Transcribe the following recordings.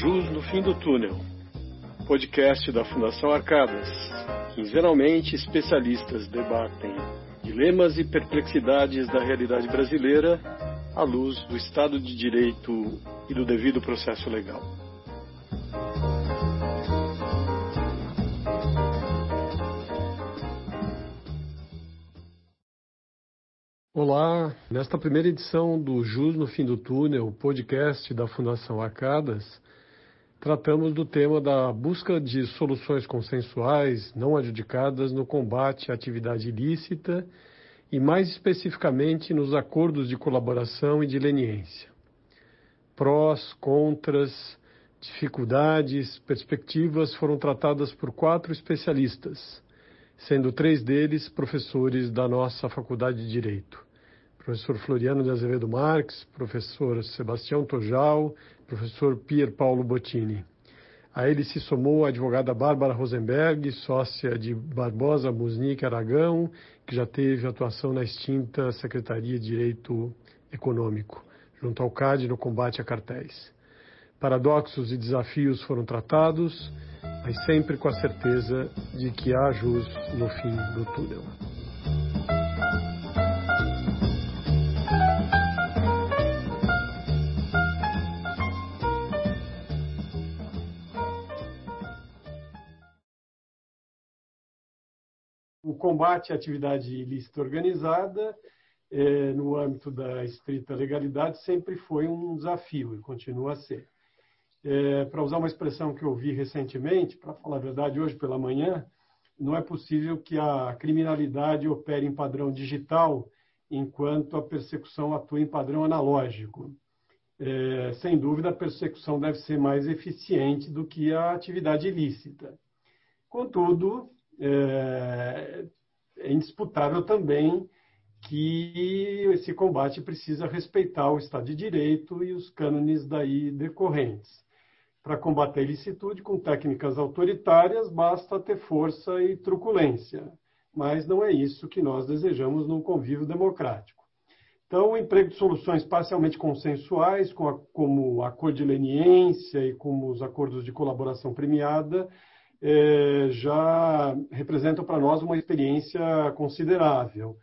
Jus no Fim do Túnel, podcast da Fundação Arcadas. Quinzenalmente, especialistas debatem dilemas e perplexidades da realidade brasileira à luz do Estado de Direito e do devido processo legal. Olá, nesta primeira edição do Jus no Fim do Túnel, podcast da Fundação Arcadas, tratamos do tema da busca de soluções consensuais não adjudicadas no combate à atividade ilícita e, mais especificamente, nos acordos de colaboração e de leniência. Prós, contras, dificuldades, perspectivas foram tratadas por quatro especialistas sendo três deles professores da nossa Faculdade de Direito. Professor Floriano de Azevedo Marques, professor Sebastião Tojal, professor Pier Paulo Bottini. A ele se somou a advogada Bárbara Rosenberg, sócia de Barbosa Musnick Aragão, que já teve atuação na extinta Secretaria de Direito Econômico, junto ao CAD no combate a cartéis. Paradoxos e desafios foram tratados mas sempre com a certeza de que há jus no fim do túnel. Combate à atividade ilícita organizada, eh, no âmbito da estrita legalidade, sempre foi um desafio e continua a ser. É, para usar uma expressão que eu vi recentemente, para falar a verdade, hoje pela manhã, não é possível que a criminalidade opere em padrão digital enquanto a persecução atua em padrão analógico. É, sem dúvida, a persecução deve ser mais eficiente do que a atividade ilícita. Contudo, é, é indisputável também que esse combate precisa respeitar o Estado de Direito e os cânones daí decorrentes. Para combater a ilicitude com técnicas autoritárias, basta ter força e truculência. Mas não é isso que nós desejamos num convívio democrático. Então, o emprego de soluções parcialmente consensuais, como, a, como acordo de leniência e como os acordos de colaboração premiada, é, já representam para nós uma experiência considerável.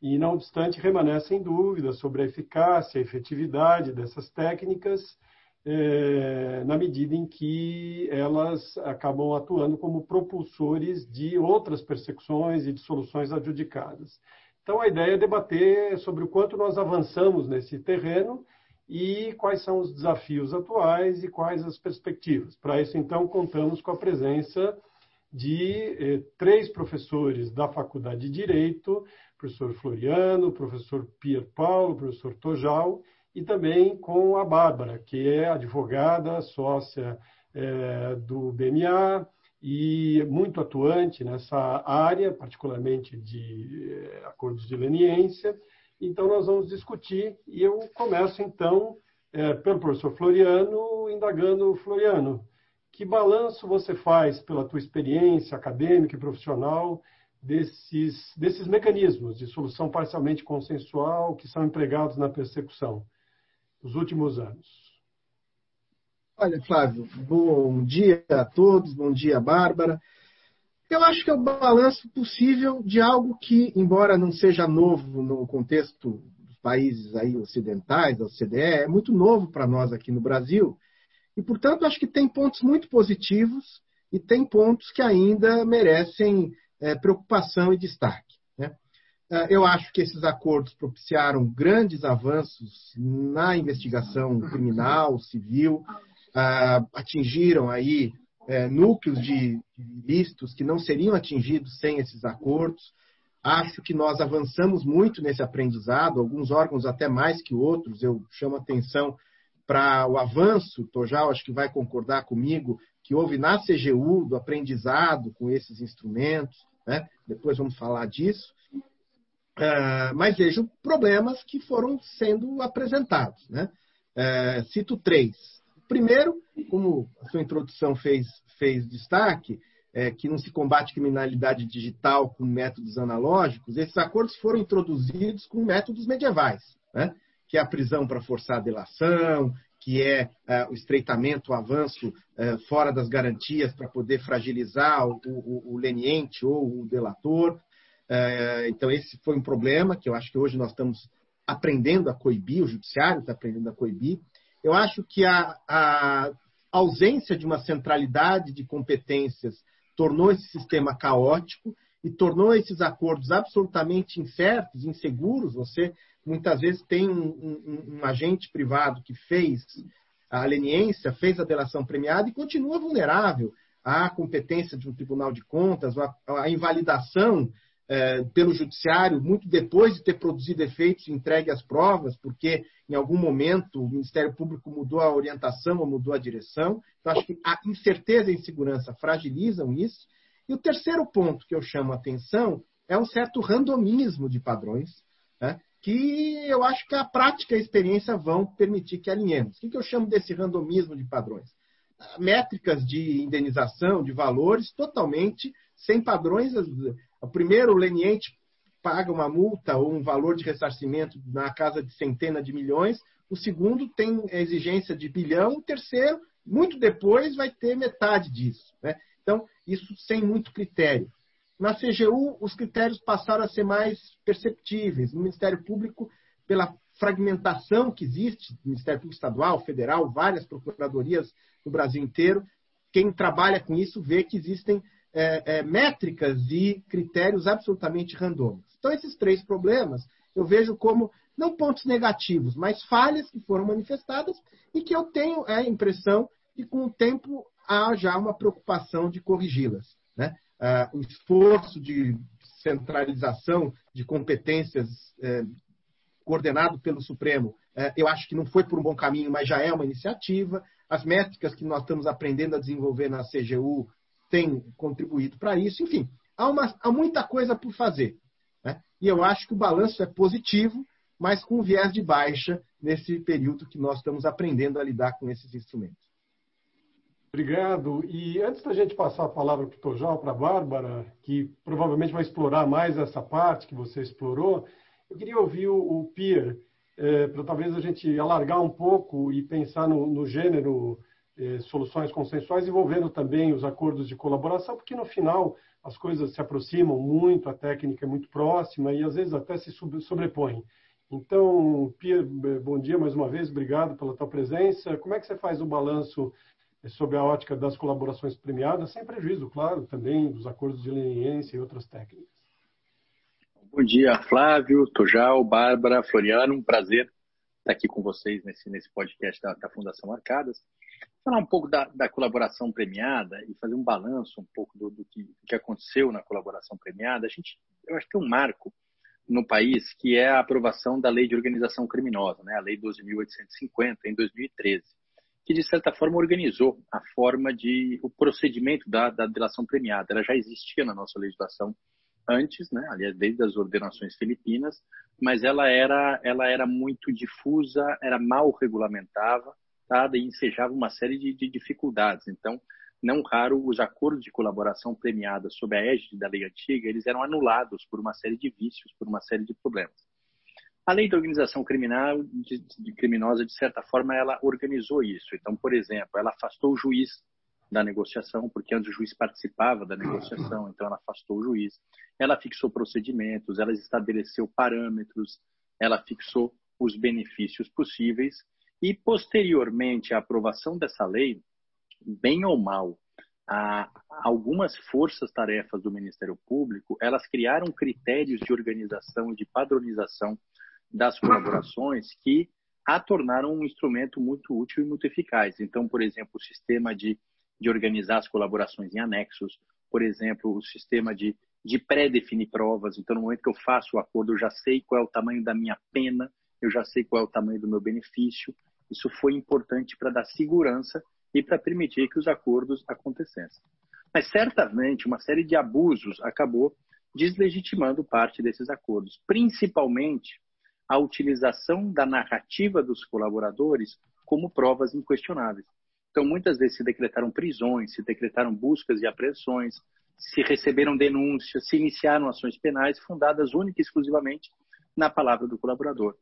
E, não obstante, remanescem dúvidas sobre a eficácia e efetividade dessas técnicas é, na medida em que elas acabam atuando como propulsores de outras persecuções e de soluções adjudicadas. Então, a ideia é debater sobre o quanto nós avançamos nesse terreno e quais são os desafios atuais e quais as perspectivas. Para isso, então, contamos com a presença de eh, três professores da Faculdade de Direito, professor Floriano, professor Pier Paulo, professor Tojal, e também com a Bárbara, que é advogada, sócia é, do BMA e muito atuante nessa área, particularmente de é, acordos de leniência. Então, nós vamos discutir e eu começo, então, é, pelo professor Floriano, indagando, Floriano, que balanço você faz pela tua experiência acadêmica e profissional desses, desses mecanismos de solução parcialmente consensual que são empregados na persecução? dos últimos anos? Olha, Flávio, bom dia a todos, bom dia, Bárbara. Eu acho que é o balanço possível de algo que, embora não seja novo no contexto dos países aí ocidentais, da OCDE, é muito novo para nós aqui no Brasil. E, portanto, acho que tem pontos muito positivos e tem pontos que ainda merecem é, preocupação e destaque. Ah, eu acho que esses acordos propiciaram grandes avanços na investigação criminal, civil, ah, atingiram aí é, núcleos de ilícitos que não seriam atingidos sem esses acordos. Acho que nós avançamos muito nesse aprendizado, alguns órgãos até mais que outros. Eu chamo atenção para o avanço, Tojal acho que vai concordar comigo, que houve na CGU do aprendizado com esses instrumentos. Né? Depois vamos falar disso. Uh, mas vejo problemas que foram sendo apresentados. Né? Uh, cito três. Primeiro, como a sua introdução fez, fez destaque, é, que não se combate criminalidade digital com métodos analógicos, esses acordos foram introduzidos com métodos medievais, né? que é a prisão para forçar a delação, que é o estreitamento, o avanço fora das garantias para poder fragilizar o, o, o leniente ou o delator. Então, esse foi um problema que eu acho que hoje nós estamos aprendendo a coibir, o judiciário está aprendendo a coibir. Eu acho que a, a ausência de uma centralidade de competências tornou esse sistema caótico e tornou esses acordos absolutamente incertos, inseguros. Você muitas vezes tem um, um, um agente privado que fez a leniência, fez a delação premiada e continua vulnerável à competência de um tribunal de contas, à, à invalidação é, pelo judiciário, muito depois de ter produzido efeitos e entregue as provas, porque em algum momento o Ministério Público mudou a orientação ou mudou a direção. Então, acho que a incerteza e a insegurança fragilizam isso. E o terceiro ponto que eu chamo a atenção é um certo randomismo de padrões, né, que eu acho que a prática e a experiência vão permitir que alinhemos. O que eu chamo desse randomismo de padrões? Métricas de indenização, de valores totalmente sem padrões o primeiro, o leniente paga uma multa ou um valor de ressarcimento na casa de centenas de milhões. O segundo tem exigência de bilhão. O terceiro, muito depois, vai ter metade disso. Né? Então, isso sem muito critério. Na CGU, os critérios passaram a ser mais perceptíveis. No Ministério Público, pela fragmentação que existe, Ministério Público Estadual, Federal, várias procuradorias no Brasil inteiro, quem trabalha com isso vê que existem é, é, métricas e critérios absolutamente randômicos. Então, esses três problemas eu vejo como não pontos negativos, mas falhas que foram manifestadas e que eu tenho a impressão que, com o tempo, há já uma preocupação de corrigi-las. Né? Ah, o esforço de centralização de competências é, coordenado pelo Supremo, é, eu acho que não foi por um bom caminho, mas já é uma iniciativa. As métricas que nós estamos aprendendo a desenvolver na CGU tem contribuído para isso. Enfim, há, uma, há, muita coisa por fazer. Né? E eu acho que o balanço é positivo, mas com viés de baixa nesse período que nós estamos aprendendo a lidar com esses instrumentos. Obrigado. E antes da gente passar a palavra para o Tojal, para a Bárbara, que provavelmente vai explorar mais essa parte que você explorou, eu queria ouvir o, o Pierre, é, para talvez a gente alargar um pouco e pensar no, no gênero eh, soluções consensuais, envolvendo também os acordos de colaboração, porque no final as coisas se aproximam muito, a técnica é muito próxima e às vezes até se sobrepõem. Então, Pia, eh, bom dia mais uma vez, obrigado pela tua presença. Como é que você faz o balanço eh, sobre a ótica das colaborações premiadas, sem prejuízo, claro, também dos acordos de leniência e outras técnicas? Bom dia, Flávio, Tojal, Bárbara, Floriano, um prazer estar aqui com vocês nesse, nesse podcast da, da Fundação Arcadas falar um pouco da, da, colaboração premiada e fazer um balanço um pouco do, do, que, do, que, aconteceu na colaboração premiada. A gente, eu acho que tem um marco no país que é a aprovação da Lei de Organização Criminosa, né, a Lei 12.850, em 2013, que de certa forma organizou a forma de o procedimento da, da delação premiada. Ela já existia na nossa legislação antes, né, aliás, desde as ordenações filipinas, mas ela era, ela era muito difusa, era mal regulamentada e ensejava uma série de, de dificuldades. Então, não raro, os acordos de colaboração premiada sob a égide da lei antiga, eles eram anulados por uma série de vícios, por uma série de problemas. A lei da organização criminal, de, de, criminosa, de certa forma, ela organizou isso. Então, por exemplo, ela afastou o juiz da negociação, porque antes o juiz participava da negociação, então ela afastou o juiz. Ela fixou procedimentos, ela estabeleceu parâmetros, ela fixou os benefícios possíveis e, posteriormente à aprovação dessa lei, bem ou mal, algumas forças-tarefas do Ministério Público, elas criaram critérios de organização e de padronização das colaborações que a tornaram um instrumento muito útil e muito eficaz. Então, por exemplo, o sistema de, de organizar as colaborações em anexos, por exemplo, o sistema de, de pré-definir provas. Então, no momento que eu faço o acordo, eu já sei qual é o tamanho da minha pena, eu já sei qual é o tamanho do meu benefício, isso foi importante para dar segurança e para permitir que os acordos acontecessem. Mas certamente uma série de abusos acabou deslegitimando parte desses acordos, principalmente a utilização da narrativa dos colaboradores como provas inquestionáveis. Então, muitas vezes se decretaram prisões, se decretaram buscas e apreensões, se receberam denúncias, se iniciaram ações penais fundadas única e exclusivamente na palavra do colaborador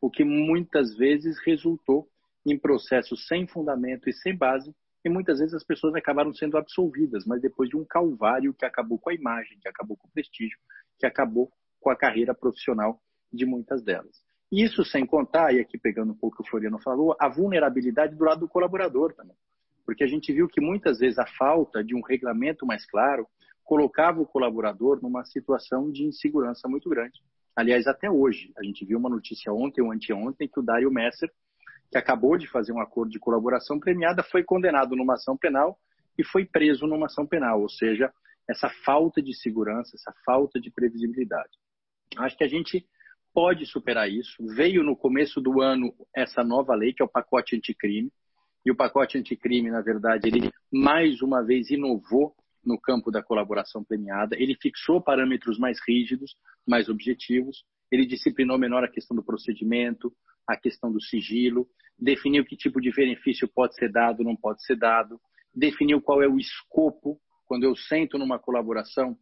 o que muitas vezes resultou em processos sem fundamento e sem base, e muitas vezes as pessoas acabaram sendo absolvidas, mas depois de um calvário que acabou com a imagem, que acabou com o prestígio, que acabou com a carreira profissional de muitas delas. Isso sem contar, e aqui pegando um pouco o que o Floriano falou, a vulnerabilidade do lado do colaborador também. Porque a gente viu que muitas vezes a falta de um regulamento mais claro colocava o colaborador numa situação de insegurança muito grande. Aliás, até hoje, a gente viu uma notícia ontem ou anteontem que o Dario Messer, que acabou de fazer um acordo de colaboração premiada, foi condenado numa ação penal e foi preso numa ação penal, ou seja, essa falta de segurança, essa falta de previsibilidade. Acho que a gente pode superar isso. Veio no começo do ano essa nova lei, que é o pacote anticrime, e o pacote anticrime, na verdade, ele mais uma vez inovou no campo da colaboração premiada. Ele fixou parâmetros mais rígidos, mais objetivos. Ele disciplinou menor a questão do procedimento, a questão do sigilo, definiu que tipo de benefício pode ser dado, não pode ser dado, definiu qual é o escopo. Quando eu sento numa colaboração,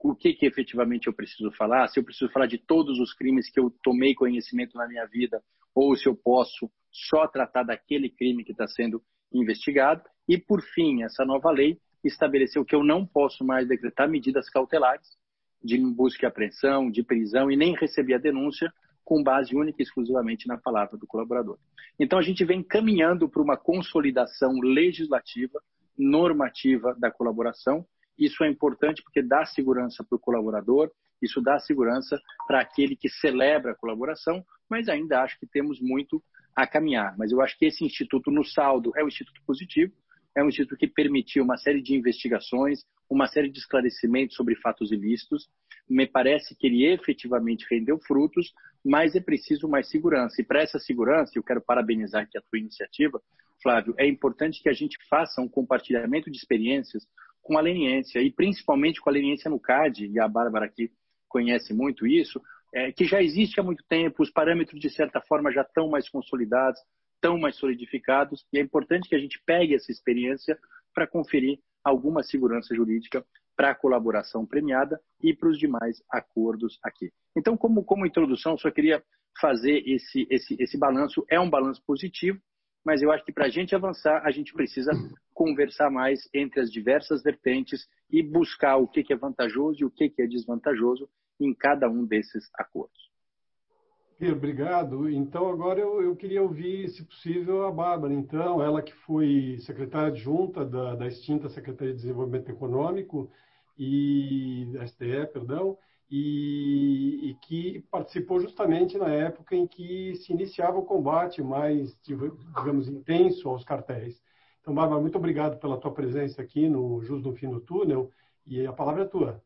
o que, que efetivamente eu preciso falar, se eu preciso falar de todos os crimes que eu tomei conhecimento na minha vida, ou se eu posso só tratar daquele crime que está sendo investigado. E, por fim, essa nova lei estabeleceu que eu não posso mais decretar medidas cautelares de busca e apreensão, de prisão e nem receber a denúncia com base única e exclusivamente na palavra do colaborador. Então a gente vem caminhando para uma consolidação legislativa, normativa da colaboração. Isso é importante porque dá segurança para o colaborador, isso dá segurança para aquele que celebra a colaboração, mas ainda acho que temos muito a caminhar. Mas eu acho que esse instituto no saldo é um instituto positivo, é um instituto que permitiu uma série de investigações, uma série de esclarecimentos sobre fatos ilícitos. Me parece que ele efetivamente rendeu frutos, mas é preciso mais segurança. E para essa segurança, eu quero parabenizar aqui a tua iniciativa, Flávio, é importante que a gente faça um compartilhamento de experiências com a leniência, e principalmente com a leniência no CAD, e a Bárbara aqui conhece muito isso, é, que já existe há muito tempo, os parâmetros, de certa forma, já estão mais consolidados, tão mais solidificados e é importante que a gente pegue essa experiência para conferir alguma segurança jurídica para a colaboração premiada e para os demais acordos aqui. Então, como, como introdução, só queria fazer esse, esse, esse balanço. É um balanço positivo, mas eu acho que para a gente avançar, a gente precisa conversar mais entre as diversas vertentes e buscar o que, é vantajoso e o que é desvantajoso em cada um desses acordos. Obrigado. Então, agora eu, eu, queria ouvir, se possível, a Bárbara. Então, ela que foi secretária adjunta da, da extinta Secretaria de Desenvolvimento Econômico e SDE, perdão, e, e, que participou justamente na época em que se iniciava o combate mais, digamos, intenso aos cartéis. Então, Bárbara, muito obrigado pela tua presença aqui no Jus no Fim do Túnel e a palavra é tua.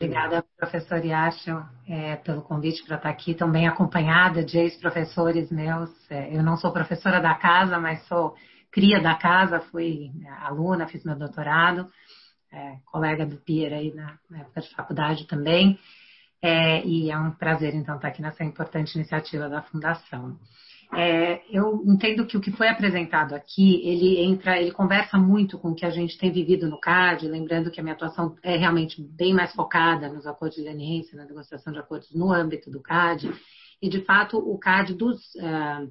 Obrigada, professor Yasha, é, pelo convite para estar aqui, também acompanhada de ex-professores meus. É, eu não sou professora da casa, mas sou cria da casa, fui aluna, fiz meu doutorado, é, colega do Pierre aí na, na, época de faculdade também. É, e é um prazer, então, estar aqui nessa importante iniciativa da Fundação. É, eu entendo que o que foi apresentado aqui, ele entra, ele conversa muito com o que a gente tem vivido no CAD, lembrando que a minha atuação é realmente bem mais focada nos acordos de leniência, na negociação de acordos no âmbito do CAD, e de fato o CAD dos uh,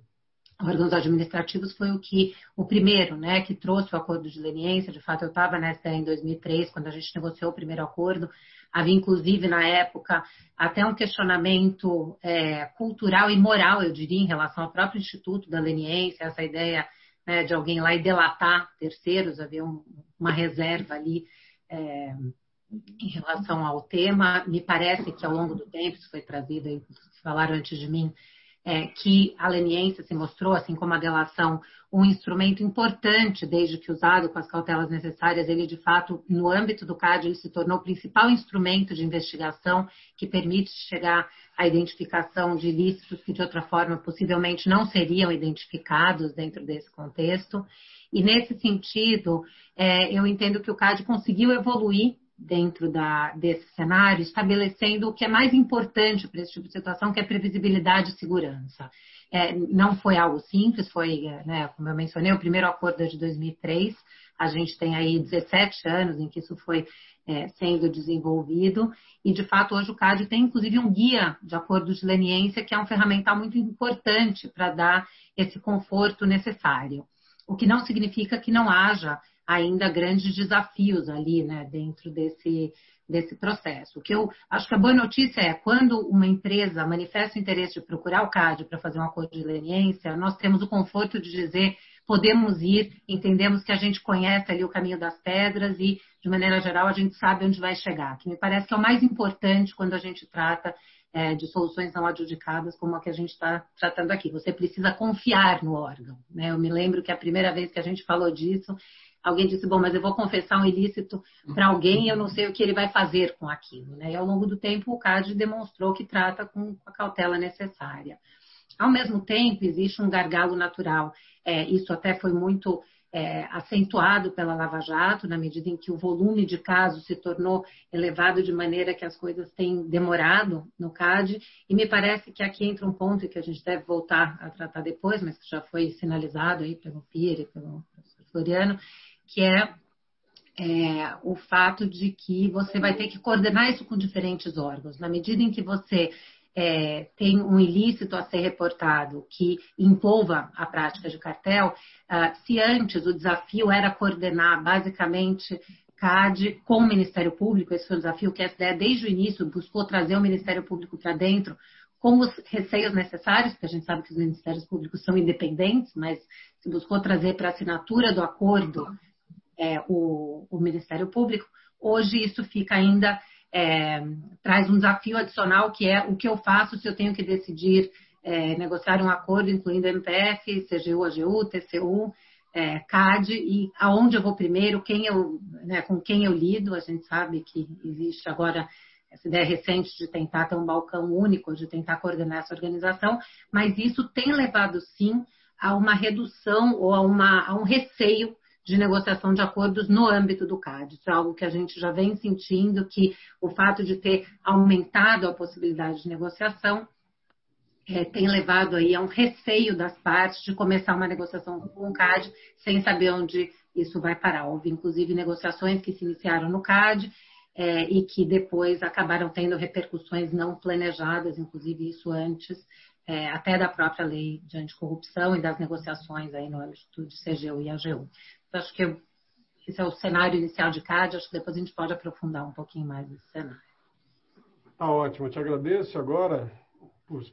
órgãos administrativos foi o que o primeiro, né, que trouxe o acordo de leniência. De fato, eu estava nessa em 2003 quando a gente negociou o primeiro acordo. Havia, inclusive, na época, até um questionamento é, cultural e moral, eu diria, em relação ao próprio Instituto da Leniência, essa ideia né, de alguém lá e delatar terceiros, havia um, uma reserva ali é, em relação ao tema. Me parece que ao longo do tempo, isso foi trazido, aí, falaram antes de mim, é, que a leniência se mostrou, assim como a delação, um instrumento importante, desde que usado com as cautelas necessárias, ele de fato, no âmbito do CAD, ele se tornou o principal instrumento de investigação que permite chegar à identificação de ilícitos que de outra forma possivelmente não seriam identificados dentro desse contexto. E nesse sentido, é, eu entendo que o CAD conseguiu evoluir dentro da, desse cenário, estabelecendo o que é mais importante para esse tipo de situação, que é previsibilidade e segurança. É, não foi algo simples, foi, né, como eu mencionei, o primeiro acordo é de 2003, a gente tem aí 17 anos em que isso foi é, sendo desenvolvido. E, de fato, hoje o CAD tem, inclusive, um guia de acordo de leniência, que é um ferramental muito importante para dar esse conforto necessário. O que não significa que não haja ainda grandes desafios ali, né, dentro desse, desse processo. O que eu acho que a boa notícia é quando uma empresa manifesta o interesse de procurar o CAD para fazer um acordo de leniência, nós temos o conforto de dizer podemos ir, entendemos que a gente conhece ali o caminho das pedras e, de maneira geral, a gente sabe onde vai chegar, que me parece que é o mais importante quando a gente trata é, de soluções não adjudicadas como a que a gente está tratando aqui. Você precisa confiar no órgão. Né? Eu me lembro que a primeira vez que a gente falou disso, alguém disse, bom, mas eu vou confessar um ilícito para alguém e eu não sei o que ele vai fazer com aquilo. Né? E ao longo do tempo o CAD demonstrou que trata com a cautela necessária. Ao mesmo tempo, existe um gargalo natural. É, isso até foi muito é, acentuado pela Lava Jato, na medida em que o volume de casos se tornou elevado de maneira que as coisas têm demorado no CAD, e me parece que aqui entra um ponto que a gente deve voltar a tratar depois, mas que já foi sinalizado aí pelo Pierre e pelo professor Floriano, que é, é o fato de que você vai ter que coordenar isso com diferentes órgãos. Na medida em que você é, tem um ilícito a ser reportado que envolva a prática de cartel, uh, se antes o desafio era coordenar basicamente CAD com o Ministério Público, esse foi o desafio que a SDE desde o início buscou trazer o Ministério Público para dentro, com os receios necessários, porque a gente sabe que os Ministérios Públicos são independentes, mas se buscou trazer para a assinatura do acordo é, o, o Ministério Público, hoje isso fica ainda é, traz um desafio adicional que é o que eu faço se eu tenho que decidir é, negociar um acordo incluindo MPF, CGU, AGU, TCU, é, CAD e aonde eu vou primeiro, quem eu, né, com quem eu lido. A gente sabe que existe agora essa ideia recente de tentar ter um balcão único, de tentar coordenar essa organização, mas isso tem levado sim a uma redução ou a, uma, a um receio de negociação de acordos no âmbito do CAD. Isso é algo que a gente já vem sentindo que o fato de ter aumentado a possibilidade de negociação é, tem levado aí a um receio das partes de começar uma negociação com o CAD sem saber onde isso vai parar. Houve, inclusive, negociações que se iniciaram no CAD é, e que depois acabaram tendo repercussões não planejadas, inclusive isso antes é, até da própria lei de anticorrupção e das negociações aí no âmbito de CGU e AGU. Acho que esse é o cenário inicial de CAD, acho que depois a gente pode aprofundar um pouquinho mais esse cenário. Tá ótimo, eu te agradeço agora, por,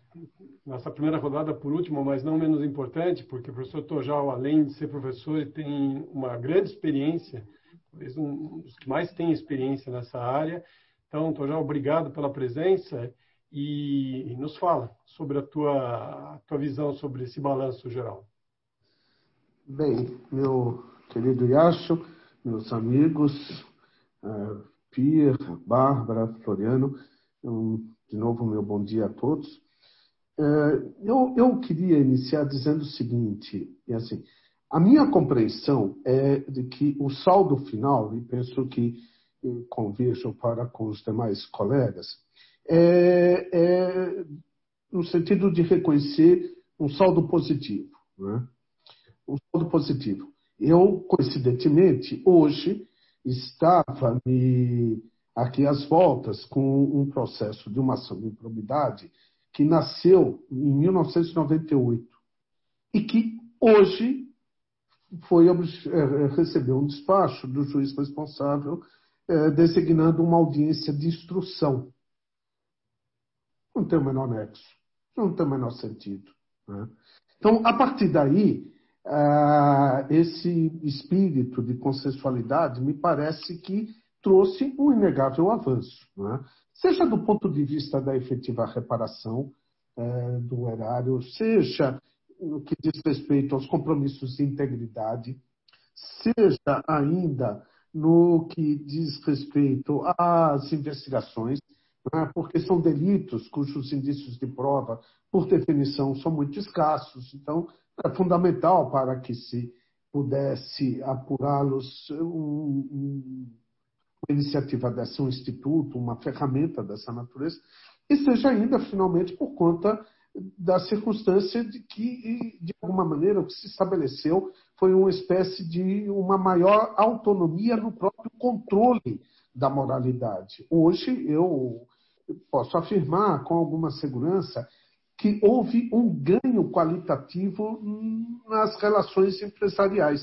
nessa primeira rodada, por último, mas não menos importante, porque o professor Tojal, além de ser professor, tem uma grande experiência, talvez um dos que mais tem experiência nessa área. Então, Tojal, obrigado pela presença e nos fala sobre a tua, a tua visão sobre esse balanço geral. Bem, meu querido Yacho, meus amigos, uh, Pierre, Bárbara, Floriano, de novo meu bom dia a todos. Uh, eu, eu queria iniciar dizendo o seguinte, e assim, a minha compreensão é de que o saldo final, e penso que converso para com os demais colegas, é, é no sentido de reconhecer um saldo positivo. Né? Um saldo positivo. Eu, coincidentemente, hoje estava me, aqui às voltas com um processo de uma ação de improbidade que nasceu em 1998 e que hoje foi é, recebeu um despacho do juiz responsável eh, designando uma audiência de instrução. Não tem o menor nexo, não tem o menor sentido. Né? Então, a partir daí, ah, esse espírito de consensualidade me parece que trouxe um inegável avanço, né? seja do ponto de vista da efetiva reparação eh, do erário, seja no que diz respeito aos compromissos de integridade, seja ainda no que diz respeito às investigações, né? porque são delitos cujos indícios de prova, por definição, são muito escassos. Então, é fundamental para que se pudesse apurá-los um, um, uma iniciativa dessa, um instituto, uma ferramenta dessa natureza, e seja ainda, finalmente, por conta da circunstância de que, de alguma maneira, o que se estabeleceu foi uma espécie de uma maior autonomia no próprio controle da moralidade. Hoje eu posso afirmar com alguma segurança que houve um ganho qualitativo nas relações empresariais.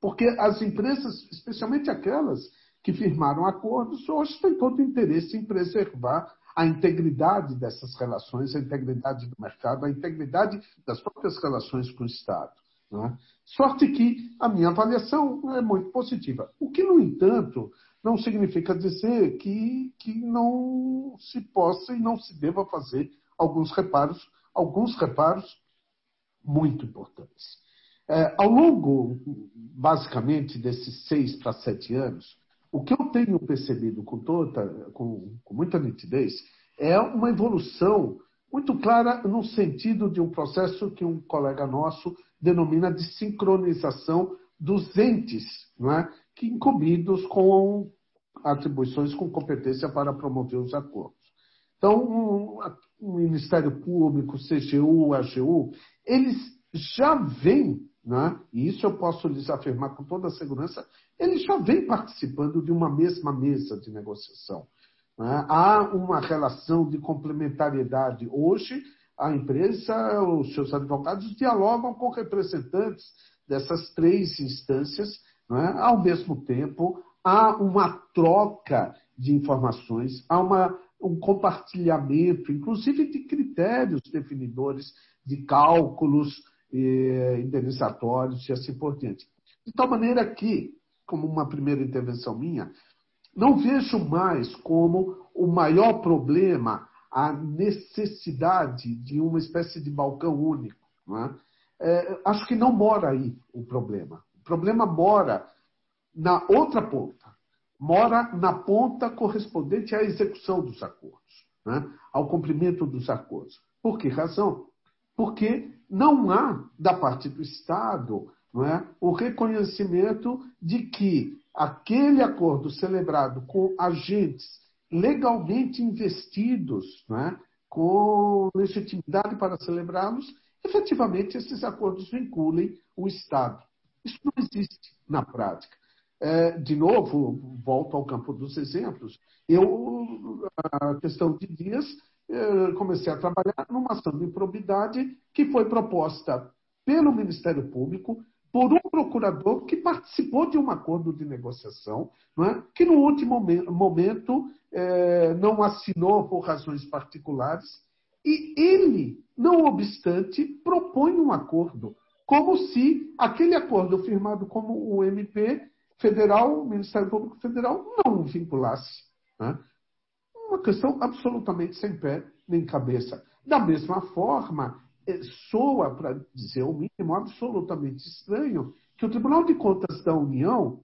Porque as empresas, especialmente aquelas que firmaram acordos, hoje têm todo interesse em preservar a integridade dessas relações, a integridade do mercado, a integridade das próprias relações com o Estado. É? Sorte que a minha avaliação é muito positiva. O que, no entanto, não significa dizer que, que não se possa e não se deva fazer alguns reparos, alguns reparos muito importantes. É, ao longo, basicamente, desses seis para sete anos, o que eu tenho percebido com, toda, com, com muita nitidez é uma evolução muito clara no sentido de um processo que um colega nosso denomina de sincronização dos entes, não é? que incumbidos com atribuições com competência para promover os acordos. Então, o Ministério Público, CGU, AGU, eles já vêm, né, e isso eu posso lhes afirmar com toda a segurança, eles já vêm participando de uma mesma mesa de negociação. Né? Há uma relação de complementariedade. Hoje, a empresa, os seus advogados dialogam com representantes dessas três instâncias, né? ao mesmo tempo, há uma troca de informações, há uma, um compartilhamento, inclusive de critérios definidores de cálculos eh, indenizatórios e assim por diante. De tal maneira que, como uma primeira intervenção minha, não vejo mais como o maior problema a necessidade de uma espécie de balcão único. É? É, acho que não mora aí o problema. O problema mora na outra ponta, mora na ponta correspondente à execução dos acordos, né? ao cumprimento dos acordos. Por que razão? Porque não há, da parte do Estado, não é, o reconhecimento de que aquele acordo celebrado com agentes legalmente investidos, é, com legitimidade para celebrá-los, efetivamente esses acordos vinculem o Estado. Isso não existe na prática. É, de novo, volto ao campo dos exemplos. Eu, a questão de dias, é, comecei a trabalhar numa ação de improbidade que foi proposta pelo Ministério Público, por um procurador que participou de um acordo de negociação, é? que no último momento é, não assinou por razões particulares, e ele, não obstante, propõe um acordo, como se aquele acordo firmado como o MP federal, o Ministério Público Federal, não vinculasse. Né? Uma questão absolutamente sem pé nem cabeça. Da mesma forma, é, soa, para dizer o mínimo, absolutamente estranho que o Tribunal de Contas da União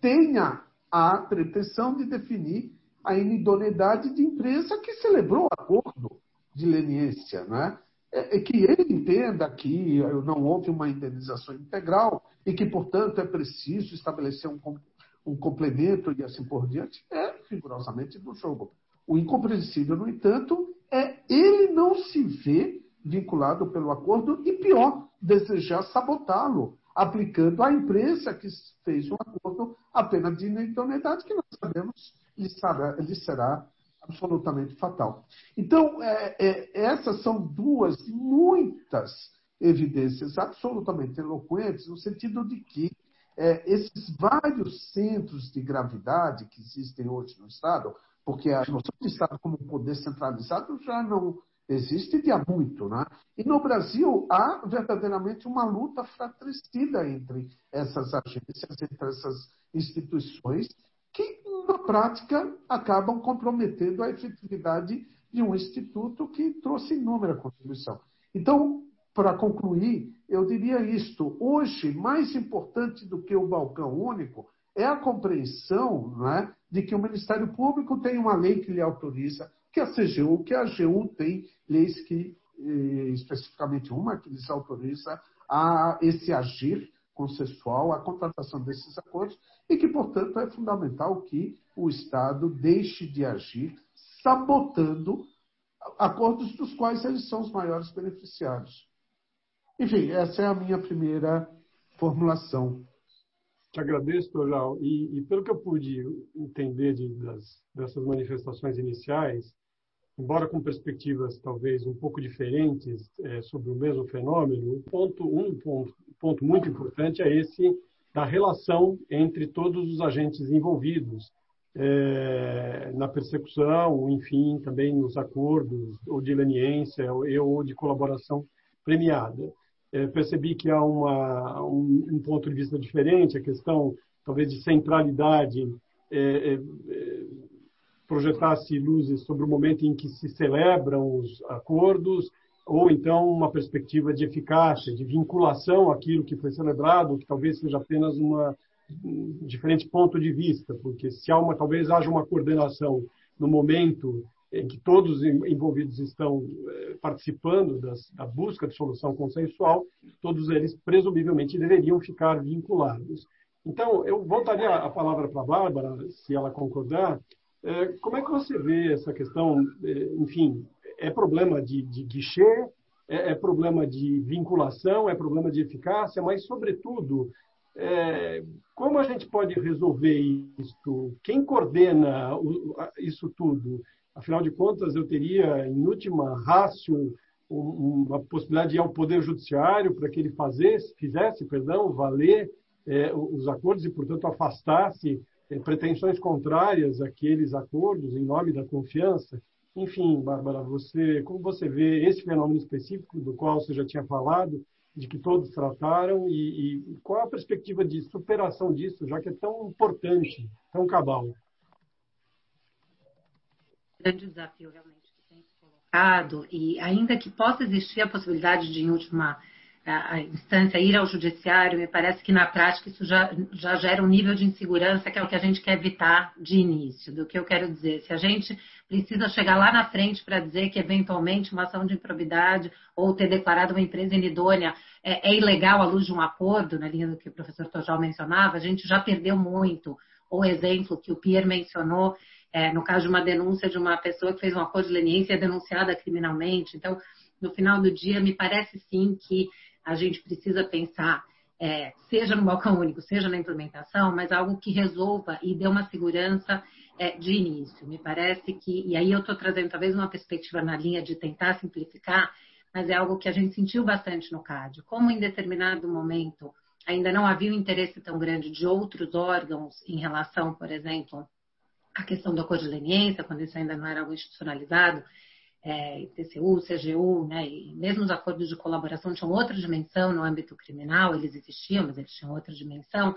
tenha a pretensão de definir a inidoneidade de empresa que celebrou o acordo de leniência, né? É, é que ele entenda que não houve uma indenização integral e que, portanto, é preciso estabelecer um, um complemento e assim por diante, é rigorosamente do jogo. O incompreensível, no entanto, é ele não se ver vinculado pelo acordo e, pior, desejar sabotá-lo, aplicando à empresa que fez um acordo a pena de idoneidade, que nós sabemos lhe será, lhe será absolutamente fatal. Então, é, é, essas são duas muitas evidências absolutamente eloquentes, no sentido de que é, esses vários centros de gravidade que existem hoje no Estado, porque a noção de Estado como poder centralizado já não existe de há muito. Né? E no Brasil há verdadeiramente uma luta fratricida entre essas agências, entre essas instituições, na prática acabam comprometendo a efetividade de um instituto que trouxe inúmera contribuição. Então, para concluir, eu diria isto: hoje, mais importante do que o balcão único é a compreensão é, de que o Ministério Público tem uma lei que lhe autoriza que a CGU, que a AGU tem leis que, eh, especificamente uma, que lhes autoriza a esse agir consensual, a contratação desses acordos, e que, portanto, é fundamental que o Estado deixe de agir sabotando acordos dos quais eles são os maiores beneficiários. Enfim, essa é a minha primeira formulação. Te agradeço, Tojal, e, e, pelo que eu pude entender de, das, dessas manifestações iniciais, embora com perspectivas talvez um pouco diferentes é, sobre o mesmo fenômeno, ponto, um ponto, ponto muito importante é esse da relação entre todos os agentes envolvidos é, na persecução, enfim, também nos acordos ou de leniência ou, ou de colaboração premiada. É, percebi que há uma, um, um, ponto de vista diferente, a questão talvez de centralidade é, é, é projetasse luzes sobre o momento em que se celebram os acordos, ou então uma perspectiva de eficácia, de vinculação àquilo que foi celebrado, que talvez seja apenas uma, um diferente ponto de vista, porque se há uma, talvez haja uma coordenação no momento em que todos envolvidos estão eh, participando das, da busca de solução consensual, todos eles presumivelmente deveriam ficar vinculados. Então, eu voltaria a palavra para a Bárbara, se ela concordar, como é que você vê essa questão? É, enfim, é problema de, de guichê, é, é, problema de vinculação, é problema de eficácia, mas, sobretudo, é, como a gente pode resolver isso? Quem coordena isso tudo? Afinal de contas, eu teria, em última rácio, uma possibilidade de ir ao Poder Judiciário para que ele fazesse, fizesse perdão, valer é, os acordos e, portanto, afastasse pretensões contrárias àqueles acordos em nome da confiança. Enfim, Bárbara, você, como você vê esse fenômeno específico do qual você já tinha falado, de que todos trataram, e, e qual a perspectiva de superação disso, já que é tão importante, tão cabal? Grande desafio, realmente, que tem se colocado, e ainda que possa existir a possibilidade de, em última a instância ir ao judiciário, me parece que na prática isso já, já gera um nível de insegurança que é o que a gente quer evitar de início. Do que eu quero dizer, se a gente precisa chegar lá na frente para dizer que eventualmente uma ação de improbidade ou ter declarado uma empresa inidônea é, é ilegal à luz de um acordo, na linha do que o professor Tojal mencionava, a gente já perdeu muito. O exemplo que o Pierre mencionou, é, no caso de uma denúncia de uma pessoa que fez um acordo de leniência e é denunciada criminalmente. Então, no final do dia, me parece sim que a gente precisa pensar, é, seja no balcão único, seja na implementação, mas algo que resolva e dê uma segurança é, de início. Me parece que, e aí eu estou trazendo talvez uma perspectiva na linha de tentar simplificar, mas é algo que a gente sentiu bastante no CAD. Como em determinado momento ainda não havia um interesse tão grande de outros órgãos em relação, por exemplo, à questão da codileniência, quando isso ainda não era algo institucionalizado, é, TCU, CGU, né, e mesmo os acordos de colaboração tinham outra dimensão no âmbito criminal, eles existiam, mas eles tinham outra dimensão.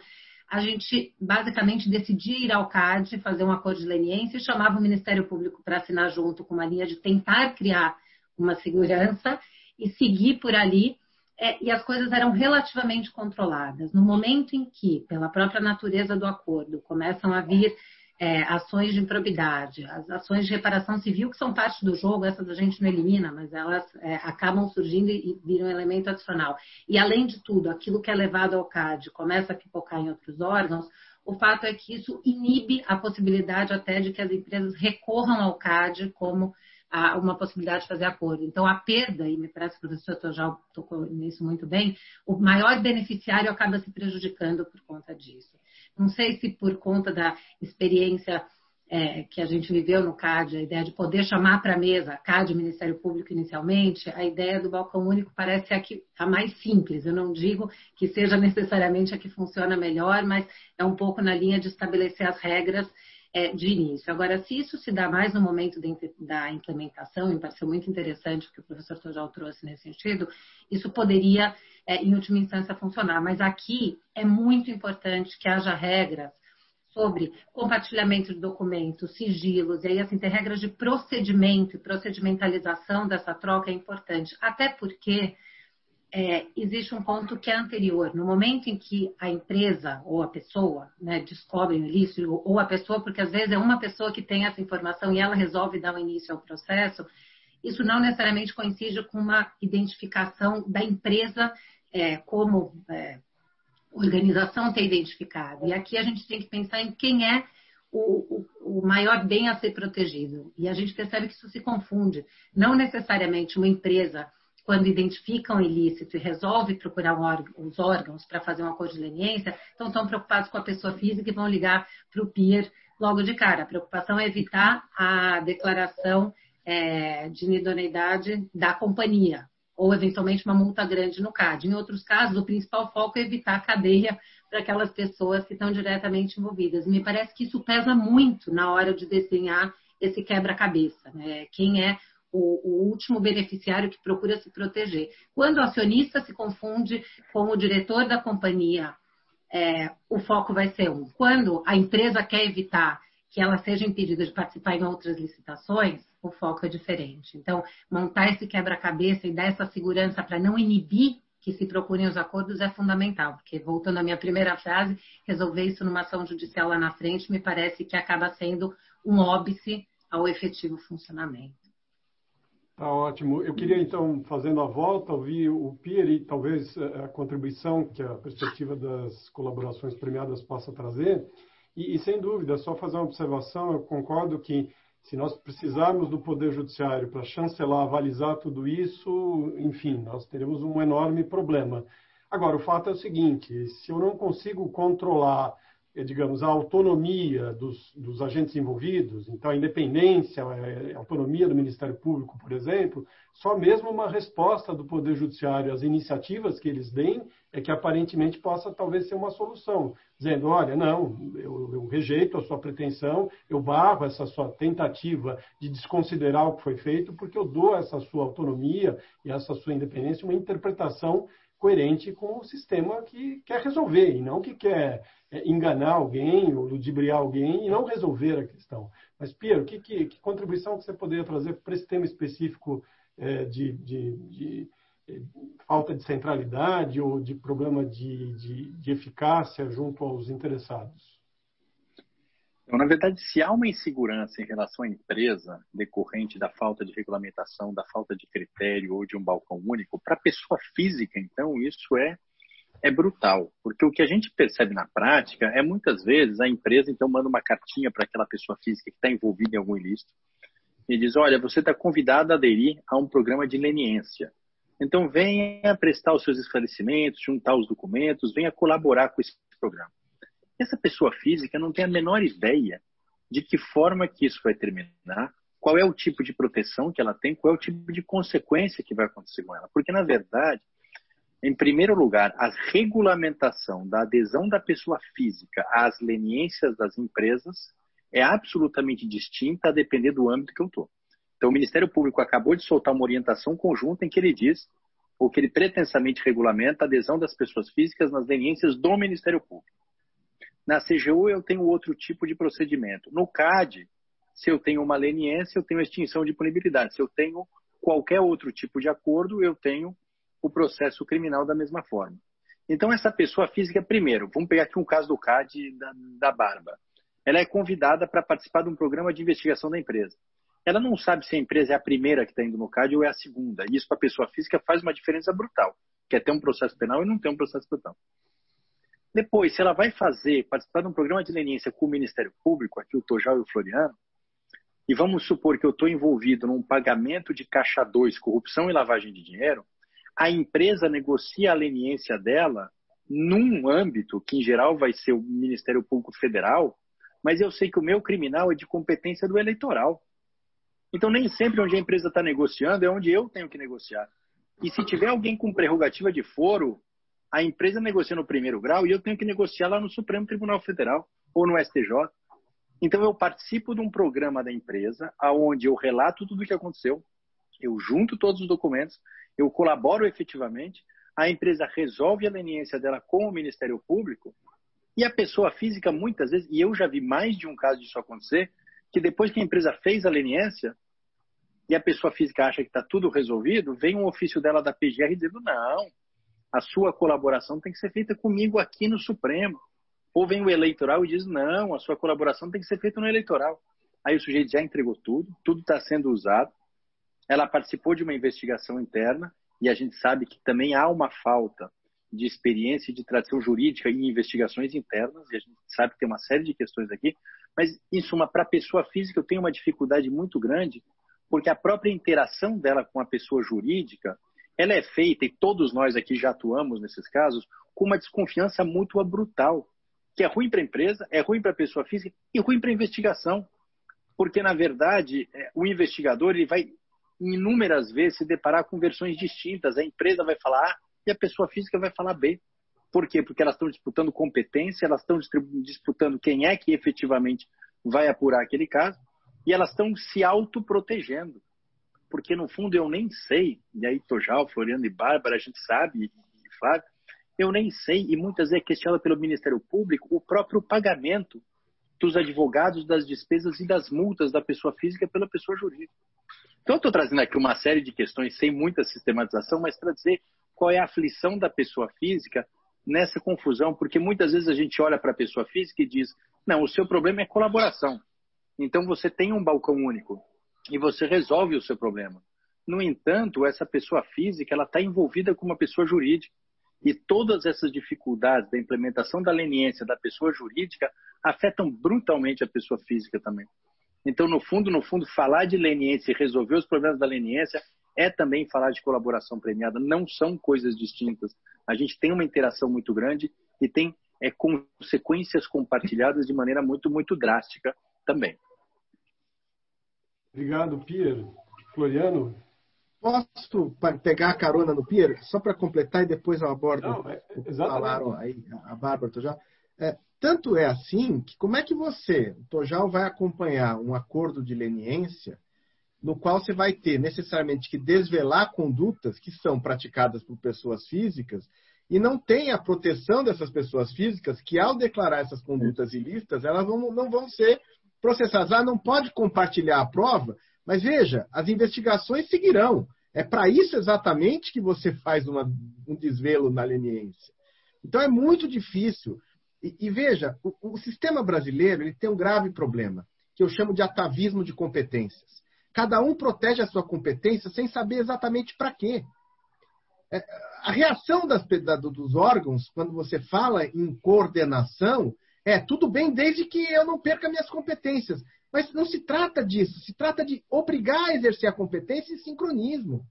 A gente basicamente decidia ir ao CAD, fazer um acordo de leniência e chamava o Ministério Público para assinar junto com uma linha de tentar criar uma segurança e seguir por ali. É, e as coisas eram relativamente controladas. No momento em que, pela própria natureza do acordo, começam a vir é, ações de improbidade, as ações de reparação civil, que são parte do jogo, essas a gente não elimina, mas elas é, acabam surgindo e viram elemento adicional. E, além de tudo, aquilo que é levado ao CAD começa a pipocar em outros órgãos, o fato é que isso inibe a possibilidade até de que as empresas recorram ao CAD como uma possibilidade de fazer acordo. Então, a perda, e me parece que o professor já tocou nisso muito bem, o maior beneficiário acaba se prejudicando por conta disso. Não sei se por conta da experiência é, que a gente viveu no CAD, a ideia de poder chamar para a mesa, CAD Ministério Público inicialmente, a ideia do balcão único parece a, que, a mais simples. Eu não digo que seja necessariamente a que funciona melhor, mas é um pouco na linha de estabelecer as regras é, de início. Agora, se isso se dá mais no momento de, da implementação, me pareceu muito interessante o que o professor Tojal trouxe nesse sentido, isso poderia é, em última instância, funcionar. Mas aqui é muito importante que haja regras sobre compartilhamento de documentos, sigilos, e aí assim, ter regras de procedimento e procedimentalização dessa troca é importante. Até porque é, existe um ponto que é anterior. No momento em que a empresa ou a pessoa né, descobre o ilícito, ou a pessoa, porque às vezes é uma pessoa que tem essa informação e ela resolve dar o início ao processo, isso não necessariamente coincide com uma identificação da empresa é, como é, organização ter identificado. E aqui a gente tem que pensar em quem é o, o, o, maior bem a ser protegido. E a gente percebe que isso se confunde. Não necessariamente uma empresa quando identificam ilícito e resolvem procurar os órgãos para fazer um acordo de leniência, então estão preocupados com a pessoa física e vão ligar para o PIR logo de cara. A preocupação é evitar a declaração é, de inidoneidade da companhia, ou eventualmente uma multa grande no CAD. Em outros casos, o principal foco é evitar a cadeia para aquelas pessoas que estão diretamente envolvidas. Me parece que isso pesa muito na hora de desenhar esse quebra-cabeça. Né? Quem é o, o, último beneficiário que procura se proteger. Quando o acionista se confunde com o diretor da companhia, é, o foco vai ser um. Quando a empresa quer evitar que ela seja impedida de participar em outras licitações, o foco é diferente. Então, montar esse quebra-cabeça e dar essa segurança para não inibir que se procurem os acordos é fundamental, porque, voltando à minha primeira frase, resolver isso numa ação judicial lá na frente me parece que acaba sendo um óbice ao efetivo funcionamento. Tá ótimo. Eu queria, então, fazendo a volta, ouvir o Pierre e talvez eh, a contribuição que a perspectiva das colaborações premiadas possa trazer. E, e, sem dúvida, só fazer uma observação, eu concordo que se nós precisarmos do Poder Judiciário para chancelar, avalizar tudo isso, enfim, nós teremos um enorme problema. Agora, o fato é o seguinte: se eu não consigo controlar digamos, a autonomia dos, dos, agentes envolvidos, então a independência, a autonomia do Ministério Público, por exemplo, só mesmo uma resposta do Poder Judiciário às iniciativas que eles deem é que aparentemente possa talvez ser uma solução, dizendo, olha, não, eu, eu rejeito a sua pretensão, eu barro essa sua tentativa de desconsiderar o que foi feito, porque eu dou essa sua autonomia e essa sua independência uma interpretação coerente com o sistema que quer resolver e não que quer é, enganar alguém ou ludibriar alguém e não resolver a questão. Mas, Piero, que, que, que contribuição que você poderia trazer para esse tema específico é, de, de, de, de, falta de centralidade ou de problema de eficácia junto aos interessados? Então, na verdade, se há uma insegurança em relação à empresa decorrente da falta de regulamentação, da falta de critério ou de um balcão único, para a pessoa física, então, isso é, é brutal. Porque o que a gente percebe na prática é muitas vezes a empresa, então, manda uma cartinha para aquela pessoa física que está envolvida em algum ilícito e diz: Olha, você está convidado a aderir a um programa de leniência. Então, venha prestar os seus esclarecimentos, juntar os documentos, venha colaborar com esse programa. Essa pessoa física não tem a menor ideia de que forma que isso vai terminar, qual é o tipo de proteção que ela tem, qual é o tipo de consequência que vai acontecer com ela. Porque, na verdade, em primeiro lugar, a regulamentação da adesão da pessoa física às leniências das empresas é absolutamente distinta a depender do âmbito que eu estou. Então, o Ministério Público acabou de soltar uma orientação conjunta em que ele diz, ou que ele pretensamente regulamenta a adesão das pessoas físicas nas leniências do Ministério Público. Na CGU eu tenho outro tipo de procedimento. No CAD, se eu tenho uma leniência, eu tenho extinção de punibilidade. Se eu tenho qualquer outro tipo de acordo, eu tenho o processo criminal da mesma forma. Então, essa pessoa física, primeiro, vamos pegar aqui um caso do CAD da, da Barba. Ela é convidada para participar de um programa de investigação da empresa. Ela não sabe se a empresa é a primeira que está indo no CAD ou é a segunda. E isso para a pessoa física faz uma diferença brutal, que é ter um processo penal e não ter um processo penal. Depois, se ela vai fazer, participar de um programa de leniência com o Ministério Público, aqui o Tojal e o Floriano, e vamos supor que eu estou envolvido num pagamento de caixa 2, corrupção e lavagem de dinheiro, a empresa negocia a leniência dela num âmbito que, em geral, vai ser o Ministério Público Federal, mas eu sei que o meu criminal é de competência do eleitoral. Então, nem sempre onde a empresa está negociando é onde eu tenho que negociar. E se tiver alguém com prerrogativa de foro, a empresa negocia no primeiro grau e eu tenho que negociar lá no Supremo Tribunal Federal ou no STJ. Então eu participo de um programa da empresa aonde eu relato tudo o que aconteceu, eu junto todos os documentos, eu colaboro efetivamente, a empresa resolve a leniência dela com o Ministério Público e a pessoa física muitas vezes, e eu já vi mais de um caso disso acontecer, que depois que a empresa fez a leniência e a pessoa física acha que está tudo resolvido, vem um ofício dela da PGR dizendo não, a sua colaboração tem que ser feita comigo aqui no Supremo. Ou vem o eleitoral e diz, não, a sua colaboração tem que ser feita no eleitoral. Aí o sujeito já entregou tudo, tudo está sendo usado. Ela participou de uma investigação interna e a gente sabe que também há uma falta de experiência e de tradição jurídica em investigações internas, e a gente sabe que tem uma série de questões aqui, mas, em suma, para a pessoa física eu tenho uma dificuldade muito grande, porque a própria interação dela com a pessoa jurídica ela é feita, e todos nós aqui já atuamos nesses casos, com uma desconfiança mútua brutal, que é ruim para a empresa, é ruim para a pessoa física e ruim para a investigação. Porque, na verdade, é, o investigador ele vai inúmeras vezes se deparar com versões distintas. A empresa vai falar A e a pessoa física vai falar B. Por quê? Porque elas estão disputando competência, elas estão disputando quem é que efetivamente vai apurar aquele caso e elas estão se autoprotegendo porque no fundo eu nem sei, e aí Tojal, Floriano e Bárbara, a gente sabe, e Flávio, eu nem sei, e muitas vezes é questionado pelo Ministério Público, o próprio pagamento dos advogados, das despesas e das multas da pessoa física pela pessoa jurídica. Então, eu estou trazendo aqui uma série de questões sem muita sistematização, mas para dizer qual é a aflição da pessoa física nessa confusão, porque muitas vezes a gente olha para a pessoa física e diz: não, o seu problema é colaboração. Então, você tem um balcão único e você resolve o seu problema. No entanto, essa pessoa física ela está envolvida com uma pessoa jurídica e todas essas dificuldades da implementação da leniência da pessoa jurídica afetam brutalmente a pessoa física também. Então, no fundo, no fundo, falar de leniência e resolver os problemas da leniência é também falar de colaboração premiada. Não são coisas distintas. A gente tem uma interação muito grande e tem é, consequências compartilhadas de maneira muito, muito drástica também. Obrigado, Pierre. Floriano? Posso pegar a carona no Pierre, só para completar e depois eu abordo Não, é, exatamente. falaram aí, a Bárbara Tojal. É, tanto é assim que como é que você, o Tojal, vai acompanhar um acordo de leniência no qual você vai ter necessariamente que desvelar condutas que são praticadas por pessoas físicas e não tem a proteção dessas pessoas físicas que, ao declarar essas condutas ilícitas, elas vão, não vão ser processadas. Ah, não pode compartilhar a prova, mas veja, as investigações seguirão. É para isso exatamente que você faz uma, um desvelo na leniência. Então é muito difícil. E, e veja, o, o, sistema brasileiro ele tem um grave problema, que eu chamo de atavismo de competências. Cada um protege a sua competência sem saber exatamente para quê. É, a reação das, da, dos órgãos, quando você fala em coordenação, é, tudo bem desde que eu não perca minhas competências. Mas não se trata disso, se trata de obrigar a exercer a competência em sincronismo.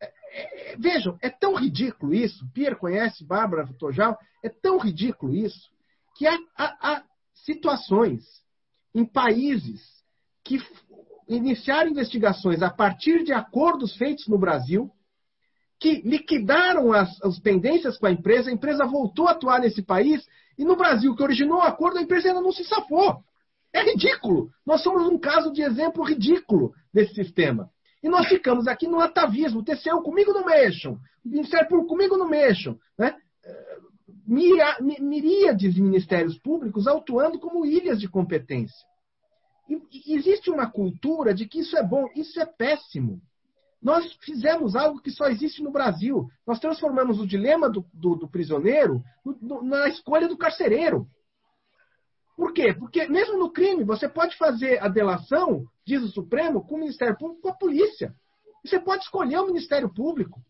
É, é, vejam, é tão ridículo isso, Pierre conhece, Bárbara Tojal, é tão ridículo isso, que há, há, há situações em países que iniciaram investigações a partir de acordos feitos no Brasil, que liquidaram as, as pendências com a empresa, a empresa voltou a atuar nesse país e no Brasil, que originou o acordo, a empresa ainda não se safou. É ridículo. Nós somos um caso de exemplo ridículo desse sistema. E nós ficamos aqui no atavismo. TCU comigo não mexam. Ministério Público comigo não mexam. Né? Miríades de ministérios públicos atuando como ilhas de competência. E existe uma cultura de que isso é bom. Isso é péssimo. Nós fizemos algo que só existe no Brasil. Nós transformamos o dilema do, do, do prisioneiro no, no, na escolha do carcereiro. Por quê? Porque mesmo no crime, você pode fazer a delação, diz o Supremo, com o Ministério Público, com a polícia. Você pode escolher o Ministério Público.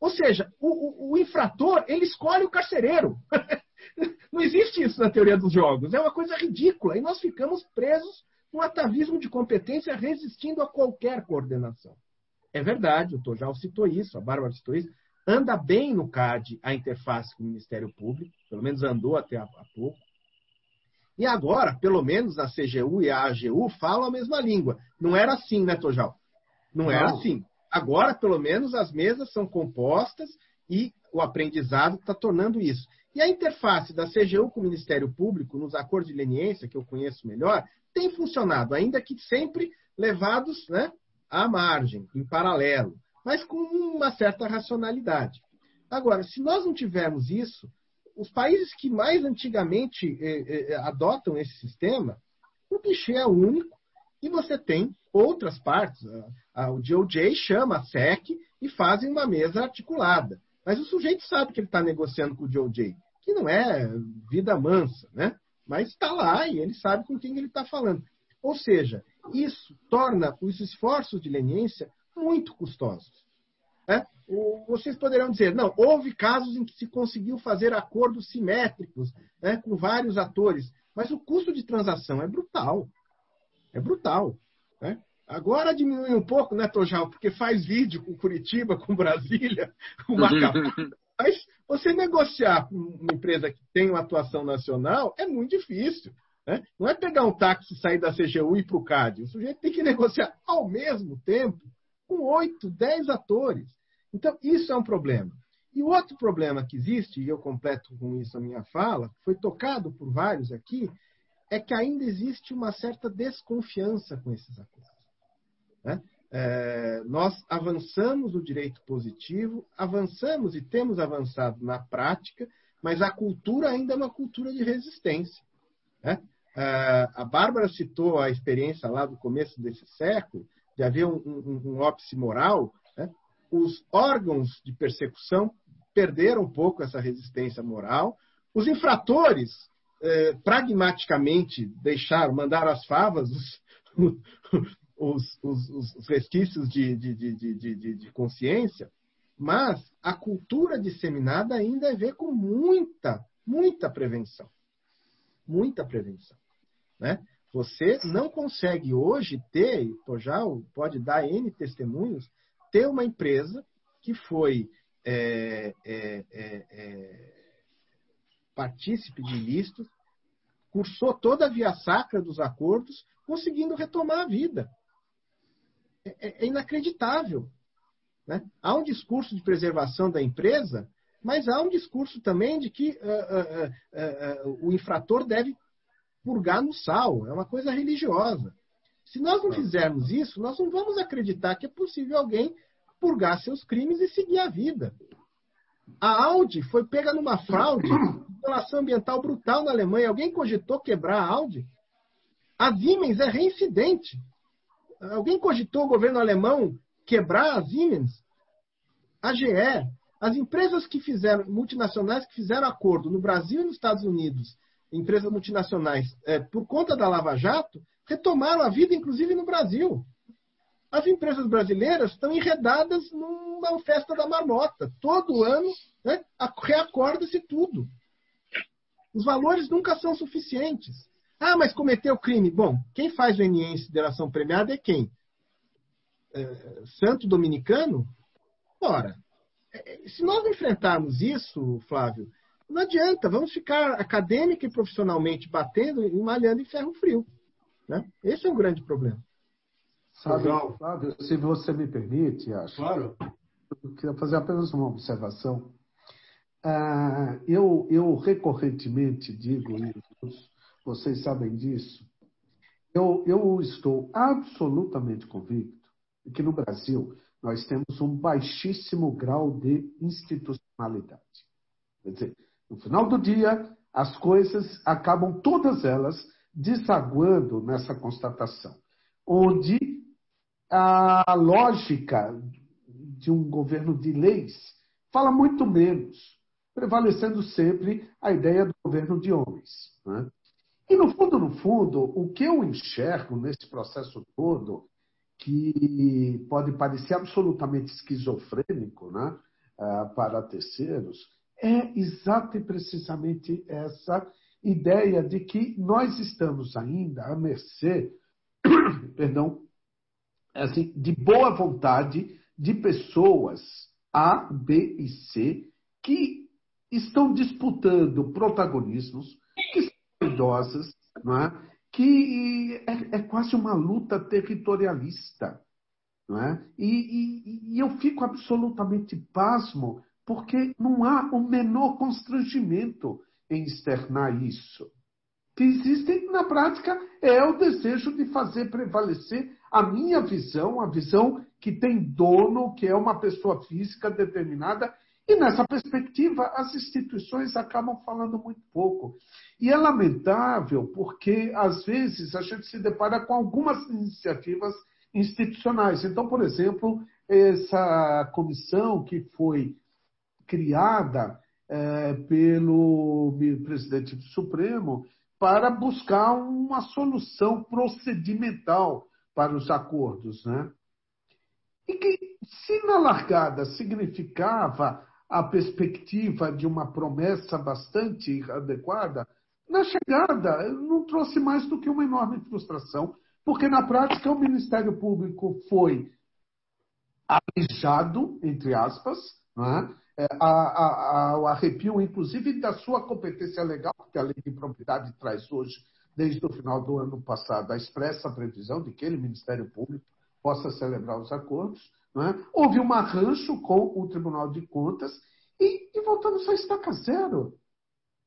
Ou seja, o, o, o infrator, ele escolhe o carcereiro. Não existe isso na teoria dos jogos. É uma coisa ridícula. E nós ficamos presos num atavismo de competência resistindo a qualquer coordenação. É verdade, o Tojal citou isso, a Bárbara citou isso. Anda bem no CAD a interface com o Ministério Público, pelo menos andou até há pouco. E agora, pelo menos a CGU e a AGU falam a mesma língua. Não era assim, né, Tojal? Não, Não. era assim. Agora, pelo menos, as mesas são compostas e o aprendizado está tornando isso. E a interface da CGU com o Ministério Público, nos acordos de leniência, que eu conheço melhor, tem funcionado, ainda que sempre levados né, à margem, em paralelo, mas com uma certa racionalidade. Agora, se nós não tivermos isso, os países que mais antigamente eh, eh, adotam esse sistema, o guichê é único e você tem outras partes. o DOJ chama a SEC e fazem uma mesa articulada. Mas o sujeito sabe que ele está negociando com o DOJ, que não é vida mansa, né? mas está lá e ele sabe com quem ele está falando. Ou seja, isso torna os esforços de leniência muito custosos. Né? Vocês poderão dizer, não, houve casos em que se conseguiu fazer acordos simétricos né, com vários atores, mas o custo de transação é brutal. É brutal. Né? Agora diminui um pouco, né, Tojal? Porque faz vídeo com Curitiba, com Brasília, com Macapá. Mas você negociar com uma empresa que tem uma atuação nacional é muito difícil. Né? Não é pegar um táxi, sair da CGU e ir para o CAD. O sujeito tem que negociar ao mesmo tempo com oito, dez atores. Então, isso é um problema. E o outro problema que existe, e eu completo com isso a minha fala, foi tocado por vários aqui, é que ainda existe uma certa desconfiança com esses acordos. Né? É, nós avançamos o direito positivo, avançamos e temos avançado na prática, mas a cultura ainda é uma cultura de resistência. Né? É, a Bárbara citou a experiência lá do começo desse século, de haver um, um, um ópice moral. Né? Os órgãos de persecução perderam um pouco essa resistência moral. Os infratores, é, pragmaticamente, deixaram, mandaram as favas, os, os, os, os resquícios de, de, de, de, consciência, mas a cultura disseminada ainda é ver com muita, muita prevenção. Muita prevenção. Né? Você não consegue hoje ter, já pode dar N testemunhos, ter uma empresa que foi é, é, é, é partícipe de ilícitos, cursou toda a via sacra dos acordos, conseguindo retomar a vida. É, é, inacreditável. Né? Há um discurso de preservação da empresa, mas há um discurso também de que uh, uh, uh, o infrator deve purgar no sal. É uma coisa religiosa. Se nós não fizermos isso, nós não vamos acreditar que é possível alguém purgar seus crimes e seguir a vida. A Audi foi pega numa fraude, relação ambiental brutal na Alemanha. Alguém cogitou quebrar a Audi? A Siemens é reincidente. Alguém cogitou o governo alemão quebrar a Siemens? A GE? As empresas que fizeram, multinacionais que fizeram acordo no Brasil e nos Estados Unidos, empresas multinacionais, é, por conta da Lava Jato, retomaram a vida, inclusive no Brasil. As empresas brasileiras estão enredadas numa festa da marmota. Todo ano né, reacorda-se tudo. Os valores nunca são suficientes. Ah, mas cometeu crime. Bom, quem faz o NE em consideração premiada é quem? É, Santo Dominicano? Ora, é, se nós enfrentarmos isso, Flávio, não adianta, vamos ficar acadêmica e profissionalmente batendo e malhando em ferro frio. Né? Esse é um grande problema. Sabe, Flávio, se você me permite, acho. Claro. Eu queria fazer apenas uma observação. Ah, eu, eu recorrentemente digo isso vocês sabem disso. Eu, eu estou absolutamente convicto de que no Brasil nós temos um baixíssimo grau de institucionalidade. Quer dizer, no final do dia, as coisas acabam todas elas desaguando nessa constatação, onde a lógica de um governo de leis fala muito menos, prevalecendo sempre a ideia do governo de homens. Né? E no fundo, no fundo, o que eu enxergo nesse processo todo, que pode parecer absolutamente esquizofrênico né, uh, para terceiros, é exata e precisamente essa ideia de que nós estamos ainda à mercê, perdão, assim, de boa vontade de pessoas A, B e C que estão disputando protagonismos, que idosas, não é? que é, é quase uma luta territorialista. Não é? E, e, e, eu fico absolutamente pasmo, porque não há o menor constrangimento em externar isso. Que existe na prática é o desejo de fazer prevalecer a minha visão, a visão que tem dono, que é uma pessoa física determinada e nessa perspectiva, as instituições acabam falando muito pouco. E é lamentável porque, às vezes, a gente se depara com algumas iniciativas institucionais. Então, por exemplo, essa comissão que foi criada é, pelo presidente Supremo para buscar uma solução procedimental para os acordos. Né? E que, se na largada significava a perspectiva de uma promessa bastante adequada, na chegada não trouxe mais do que uma enorme frustração, Porque, na prática, o Ministério Público foi alijado, entre aspas, é? É, a, a, a, o arrepio, inclusive, da sua competência legal, porque a lei de propriedade traz hoje, desde o final do ano passado, a expressa previsão de que ele, Ministério Público, possa celebrar os acordos. É? Houve um arranjo com o Tribunal de Contas e, e voltamos a estaca zero.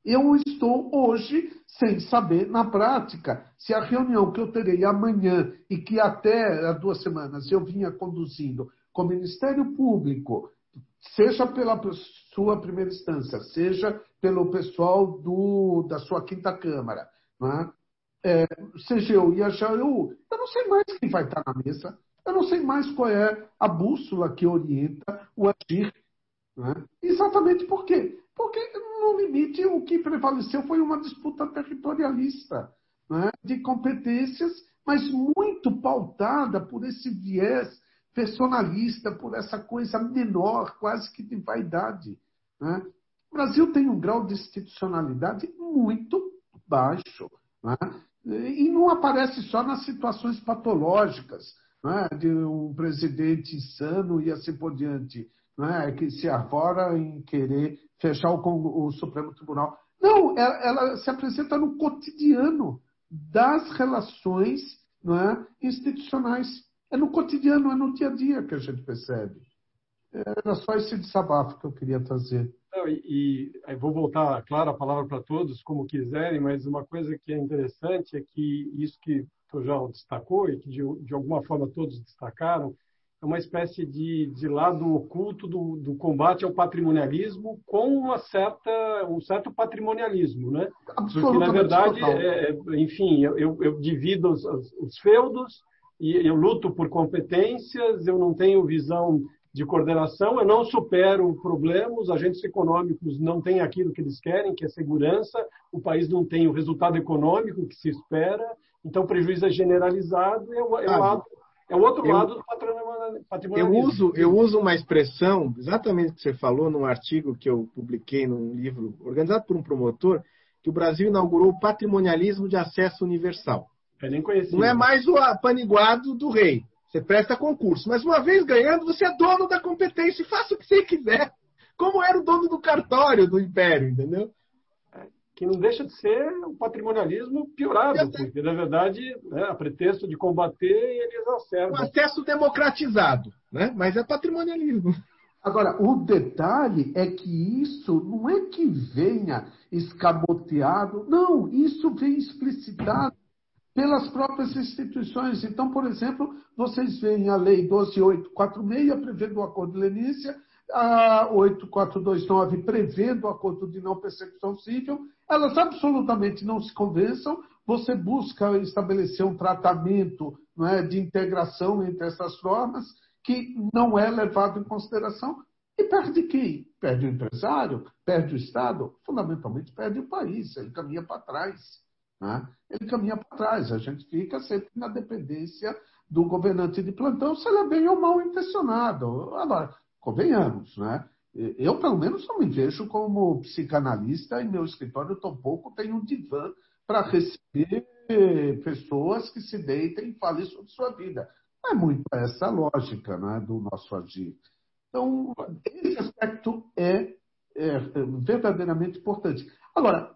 Eu estou hoje sem saber, na prática, se a reunião que eu terei amanhã e que até há duas semanas eu vinha conduzindo com o Ministério Público, seja pela sua primeira instância, seja pelo pessoal do, da sua quinta Câmara, né? é, seja eu e a Jaú, eu não sei mais quem vai estar na mesa, eu não sei mais qual é a bússola que orienta o agir. Né? Exatamente por quê? Porque, no limite, o que prevaleceu foi uma disputa territorialista, né? de competências, mas muito pautada por esse viés personalista, por essa coisa menor, quase que de vaidade. Né? O Brasil tem um grau de institucionalidade muito baixo. Né? E não aparece só nas situações patológicas, né? de um presidente insano e assim por diante, né? que se arvora em querer fechar o, o Supremo Tribunal. Não, ela, ela, se apresenta no cotidiano das relações é, institucionais. É no cotidiano, é no dia a dia que a gente percebe. Era só esse desabafo que eu queria trazer. Não, e, e vou voltar, claro, a palavra para todos, como quiserem, mas uma coisa que é interessante é que isso que o já destacou e que de, de alguma forma todos destacaram, é uma espécie de, de lado oculto do, do, combate ao patrimonialismo com uma certa, um certo patrimonialismo, né? Porque, na verdade, é, é, enfim, eu, eu, eu divido os, os, feudos e eu luto por competências, eu não tenho visão de coordenação, eu não supero problemas, os agentes econômicos não têm aquilo que eles querem, que é segurança, o país não tem o resultado econômico que se espera, então o prejuízo é generalizado, é o, é o lado é o outro eu, lado do patrimonialismo. Eu uso, eu uso uma expressão, exatamente o que você falou, num artigo que eu publiquei num livro organizado por um promotor, que o Brasil inaugurou o patrimonialismo de acesso universal. Eu nem conhecia. Não é mais o apaniguado do rei. Você presta concurso. Mas uma vez ganhando, você é dono da competência e faça o que você quiser. Como era o dono do cartório do império, entendeu? que não deixa de ser um patrimonialismo piorado, porque, na verdade, né, a pretexto de combater, eles exacerbam. Um acesso democratizado, né? mas é patrimonialismo. Agora, o detalhe é que isso não é que venha escamoteado, não, isso vem explicitado pelas próprias instituições. Então, por exemplo, vocês veem a Lei 12846 prevendo o acordo de leniência, a 8429 prevendo o acordo de não persecução civil, elas absolutamente não se convençam. Você busca estabelecer um tratamento não é, de integração entre essas normas que não é levado em consideração. E perde quem? Perde o empresário, perde o Estado, fundamentalmente perde o país, ele caminha para trás. Né? Ele caminha para trás, a gente fica sempre na dependência do governante de plantão, se ele é bem ou mal intencionado. Agora, convenhamos, né? Eu, pelo menos, não me vejo como psicanalista e meu escritório tampouco tem um divã para receber pessoas que se deitem e falem sobre sua vida. É muito essa a lógica né, do nosso agir. Então, esse aspecto é, é verdadeiramente importante. Agora,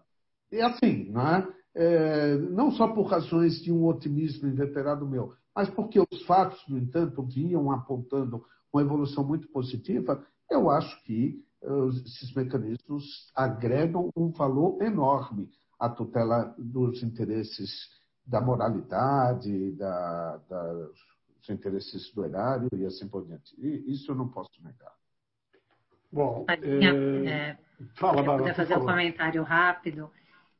é assim, né? É, não só por razões de um otimismo inveterado meu, mas porque os fatos, no entanto, vinham apontando uma evolução muito positiva, eu acho que uh, esses mecanismos agregam um valor enorme à tutela dos interesses da moralidade, da, da, dos interesses do erário e assim por diante. E isso eu não posso negar. Bom, é... é... fala, Bárbara. Se fazer um comentário rápido,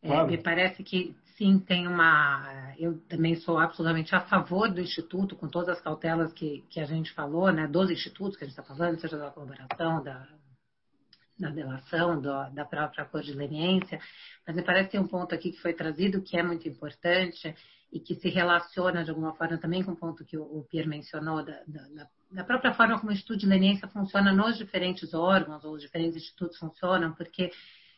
é, me parece que sim, tem uma. Eu também sou absolutamente a favor do Instituto, com todas as cautelas que, que a gente falou, né, dos institutos que a gente está falando, seja da colaboração, da, da delação, do, da própria cor de leniência, mas me parece que tem um ponto aqui que foi trazido que é muito importante e que se relaciona de alguma forma também com o ponto que o, o Pierre mencionou, da, da, da, própria forma como o Instituto de Leniência funciona nos diferentes órgãos, ou os diferentes institutos funcionam, porque,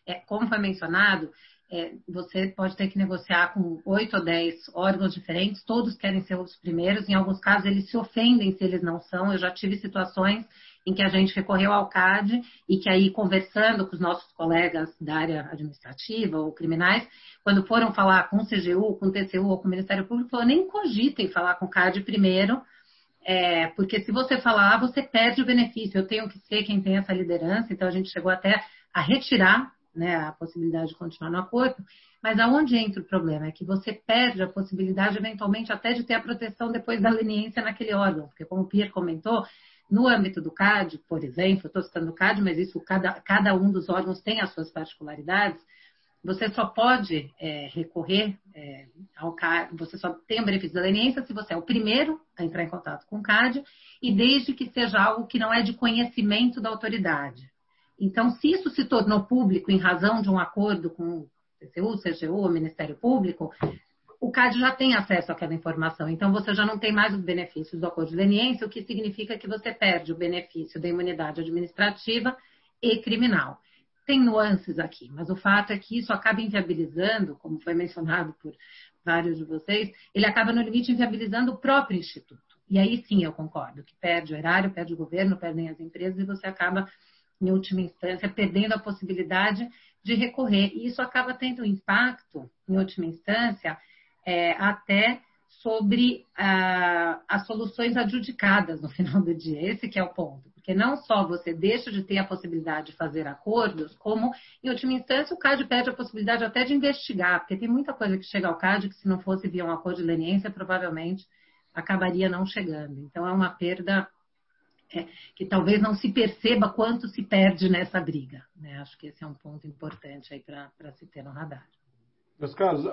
é, como foi mencionado, é, você pode ter que negociar com oito ou dez órgãos diferentes, todos querem ser os primeiros, em alguns casos eles se ofendem se eles não são. Eu já tive situações em que a gente recorreu ao CAD e que aí, conversando com os nossos colegas da área administrativa ou criminais, quando foram falar com o CGU, com o TCU ou com o Ministério Público, falou, nem cogitem falar com o CAD primeiro, é, porque se você falar, você perde o benefício. Eu tenho que ser quem tem essa liderança, então a gente chegou até a retirar né, a possibilidade de continuar no acordo, mas aonde entra o problema? É que você perde a possibilidade, eventualmente, até de ter a proteção depois da leniência naquele órgão, porque como o Pierre comentou, no âmbito do CAD, por exemplo, estou citando o CAD, mas isso cada, cada um dos órgãos tem as suas particularidades, você só pode é, recorrer é, ao CAD, você só tem o benefício da leniência se você é o primeiro a entrar em contato com o CAD e desde que seja algo que não é de conhecimento da autoridade. Então, se isso se tornou público em razão de um acordo com o TCU, CGU, o Ministério Público, o CAD já tem acesso àquela informação. Então, você já não tem mais os benefícios do acordo de leniência, o que significa que você perde o benefício da imunidade administrativa e criminal. Tem nuances aqui, mas o fato é que isso acaba inviabilizando, como foi mencionado por vários de vocês, ele acaba no limite inviabilizando o próprio instituto. E aí sim eu concordo, que perde o erário, perde o governo, perdem as empresas e você acaba em última instância, perdendo a possibilidade de recorrer. E isso acaba tendo impacto, em última instância, é, até sobre ah, as soluções adjudicadas no final do dia. Esse que é o ponto. Porque não só você deixa de ter a possibilidade de fazer acordos, como, em última instância, o CAD perde a possibilidade até de investigar, porque tem muita coisa que chega ao CAD que, se não fosse via um acordo de leniência, provavelmente acabaria não chegando. Então, é uma perda é, que talvez não se perceba quanto se perde nessa briga. Né? Acho que esse é um ponto importante aí para se ter no radar. Meus caros,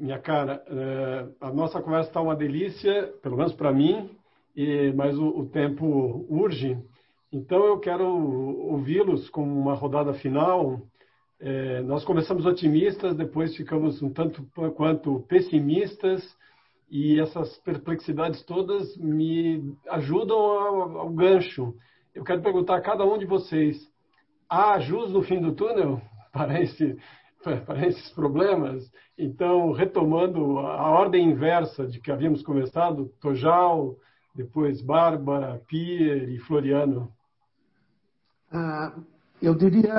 minha cara, uh, a nossa conversa está uma delícia, pelo menos para mim, mas o, o, tempo urge. Então eu quero ouvi-los com uma rodada final. É, nós começamos otimistas, depois ficamos um tanto quanto pessimistas e essas perplexidades todas me ajudam ao, ao gancho. Eu quero perguntar a cada um de vocês: há luz no fim do túnel para, esse, para esses problemas? Então, retomando a ordem inversa de que havíamos começado, Tojal, depois Bárbara, Pierre e Floriano. Ah, eu diria,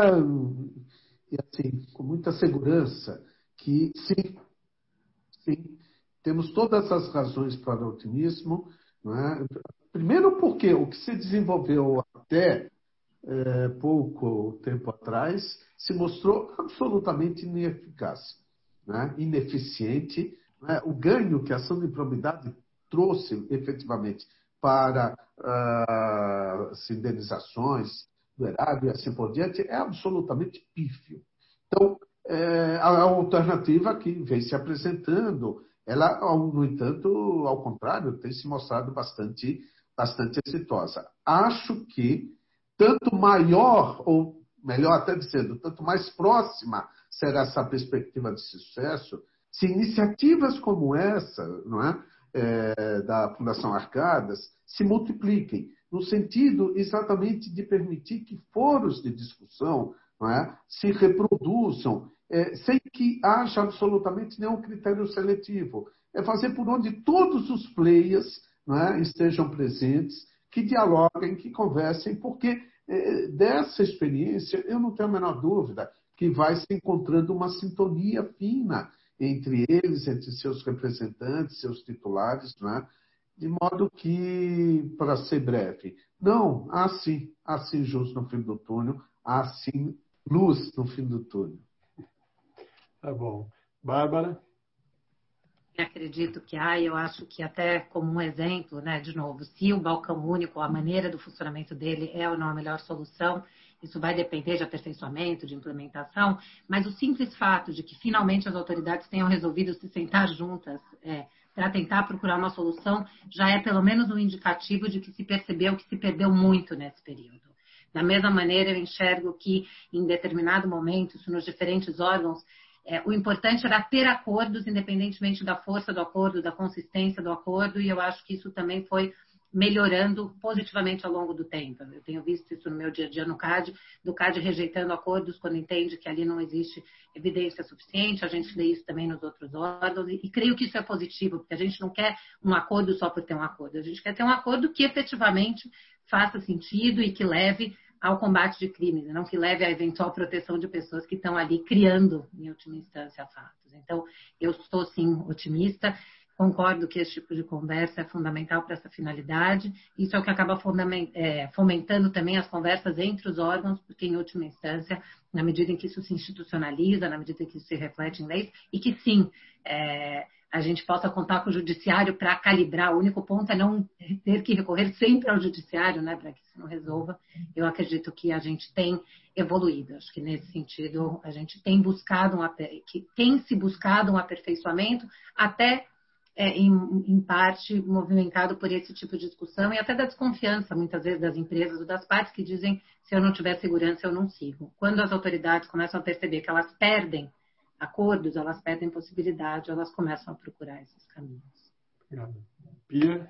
assim, com muita segurança, que sim, sim, temos todas as razões para o otimismo. É? Primeiro, porque o que se desenvolveu até é, pouco tempo atrás se mostrou absolutamente ineficaz, né? ineficiente. Né? O ganho que a ação de improbidade trouxe efetivamente para uh, as indenizações do erário e assim por diante é absolutamente pífio. Então, é, a alternativa que vem se apresentando ela, no entanto, ao contrário, tem se mostrado bastante, bastante exitosa. Acho que tanto maior, ou melhor até dizendo, tanto mais próxima será essa perspectiva de sucesso, se iniciativas como essa, não é, é da Fundação Arcadas, se multipliquem, no sentido exatamente de permitir que foros de discussão é, se reproduzam é, sem que haja absolutamente nenhum critério seletivo. É fazer por onde todos os players é, estejam presentes, que dialoguem, que conversem, porque é, dessa experiência eu não tenho a menor dúvida que vai se encontrando uma sintonia fina entre eles, entre seus representantes, seus titulares, é? de modo que, para ser breve, não, há sim, há sim justo no fim do túnel, há sim luz no fim do túnel. Tá bom. Bárbara? Acredito que há, eu acho que até como um exemplo, né, de novo, se o balcão único, a maneira do funcionamento dele é ou não a melhor solução, isso vai depender de aperfeiçoamento, de implementação, mas o simples fato de que finalmente as autoridades tenham resolvido se sentar juntas é, para tentar procurar uma solução já é pelo menos um indicativo de que se percebeu que se perdeu muito nesse período. Da mesma maneira, eu enxergo que em determinado momento, nos diferentes órgãos, é, o importante era ter acordos, independentemente da força do acordo, da consistência do acordo, e eu acho que isso também foi melhorando positivamente ao longo do tempo. Eu tenho visto isso no meu dia a dia no CAD, do CAD rejeitando acordos quando entende que ali não existe evidência suficiente, a gente lê isso também nos outros órgãos, e, e creio que isso é positivo, porque a gente não quer um acordo só por ter um acordo, a gente quer ter um acordo que efetivamente faça sentido e que leve ao combate de crimes, não que leve à eventual proteção de pessoas que estão ali criando, em última instância, fatos. Então, eu estou sim otimista. Concordo que esse tipo de conversa é fundamental para essa finalidade. Isso é o que acaba é, fomentando também as conversas entre os órgãos, porque, em última instância, na medida em que isso se institucionaliza, na medida em que isso se reflete em leis, e que sim, é, a gente possa contar com o judiciário para calibrar. O único ponto é não ter que recorrer sempre ao judiciário, né, para que isso não resolva. Eu acredito que a gente tem evoluído. Acho que nesse sentido a gente tem buscado um que tem se buscado um aperfeiçoamento até é, em, em, parte movimentado por esse tipo de discussão e até da desconfiança, muitas vezes, das empresas ou das partes que dizem se eu não tiver segurança, eu não sigo. Quando as autoridades começam a perceber que elas perdem acordos, elas perdem possibilidade, elas começam a procurar esses caminhos. Pia?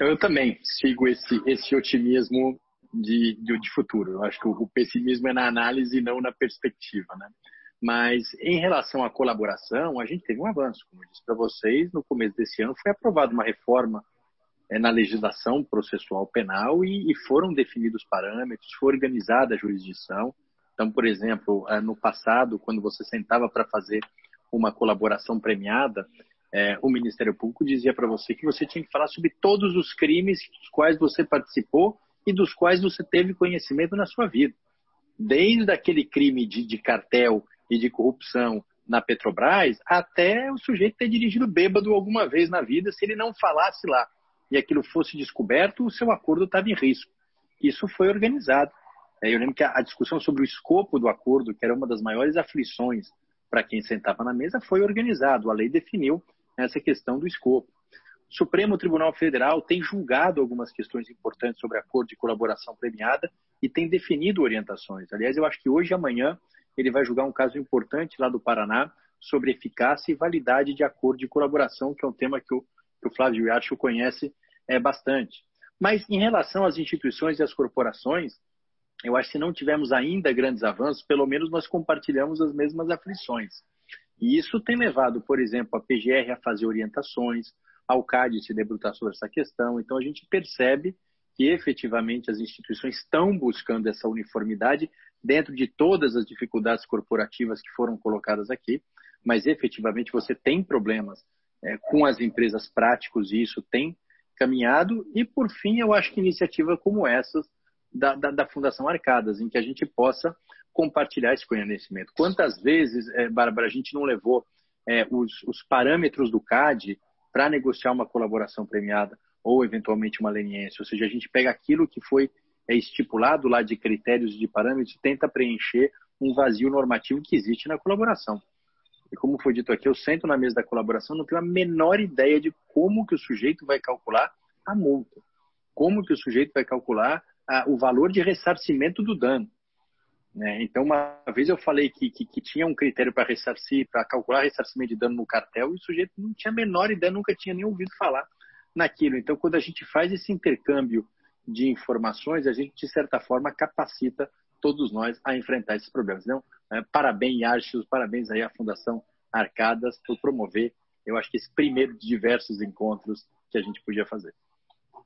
Eu também sigo esse, esse otimismo de, de, de futuro. Eu acho que o, o pessimismo é na análise e não na perspectiva, né? Mas em relação à colaboração, a gente teve um avanço. Como eu disse para vocês, no começo desse ano foi aprovada uma reforma é, na legislação processual penal e, foram definidos parâmetros, foi organizada a jurisdição. Então, por exemplo, é, no passado, quando você sentava para fazer uma colaboração premiada, é, o Ministério Público dizia para você que você tinha que falar sobre todos os crimes dos quais você participou e dos quais você teve conhecimento na sua vida. Desde aquele crime de, de cartel e de corrupção na Petrobras, até o sujeito ter dirigido bêbado alguma vez na vida, se ele não falasse lá e aquilo fosse descoberto, o seu acordo estava em risco. Isso foi organizado. É, eu lembro que a discussão sobre o escopo do acordo, que era uma das maiores aflições para quem sentava na mesa, foi organizado. A lei definiu essa questão do escopo. O Supremo Tribunal Federal tem julgado algumas questões importantes sobre acordo de colaboração premiada e tem definido orientações. Aliás, eu acho que hoje e amanhã ele vai julgar um caso importante lá do Paraná sobre eficácia e validade de acordo de colaboração, que é um tema que o, que o Flávio Yacho conhece é, bastante. Mas em relação às instituições e às corporações, eu acho que se não tivermos ainda grandes avanços, pelo menos nós compartilhamos as mesmas aflições. E isso tem levado, por exemplo, a PGR a fazer orientações, ao CAD se debruçar sobre essa questão. Então a gente percebe que efetivamente as instituições estão buscando essa uniformidade dentro de todas as dificuldades corporativas que foram colocadas aqui, mas efetivamente você tem problemas é, com as empresas práticos e isso tem caminhado. E por fim, eu acho que iniciativas como essas da, da, da Fundação Arcadas, em que a gente possa compartilhar esse conhecimento. Quantas vezes, é, Bárbara, a gente não levou é, os, os parâmetros do CAD para negociar uma colaboração premiada? ou eventualmente uma leniência. Ou seja, a gente pega aquilo que foi é, estipulado lá de critérios e de parâmetros tenta preencher um vazio normativo que existe na colaboração. E como foi dito aqui, eu sento na mesa da colaboração, não tenho a menor ideia de como que o sujeito vai calcular a multa, como que o sujeito vai calcular a, o valor de ressarcimento do dano. Né? Então, uma vez eu falei que, que, que tinha um critério para ressarcir, para calcular ressarcimento de dano no cartel, e o sujeito não tinha a menor ideia, nunca tinha nem ouvido falar naquilo. Então, quando a gente faz esse intercâmbio de informações, a gente, de certa forma, capacita todos nós a enfrentar esses problemas. Então, é, parabéns, Archos, parabéns aí à Fundação Arcadas por promover, eu acho que esse primeiro de diversos encontros que a gente podia fazer.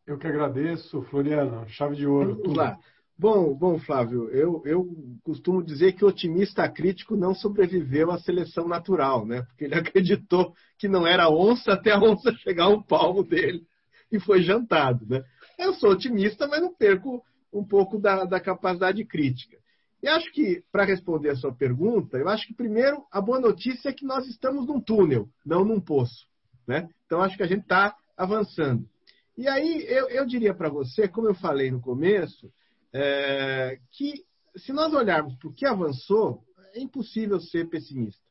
Eu que agradeço, Floriano, chave de ouro. Vamos lá. Bom, bom, Flávio, eu, eu costumo dizer que o otimista crítico não sobreviveu à seleção natural, né? Porque ele acreditou que não era onça até a onça chegar ao palmo dele e foi jantado, né? Eu sou otimista, mas não perco um pouco da, da capacidade crítica. E acho que, para responder a sua pergunta, eu acho que, primeiro, a boa notícia é que nós estamos num túnel, não num poço. Né? Então, acho que a gente está avançando. E aí, eu, eu diria para você, como eu falei no começo, é, que se nós olharmos para o que avançou, é impossível ser pessimista.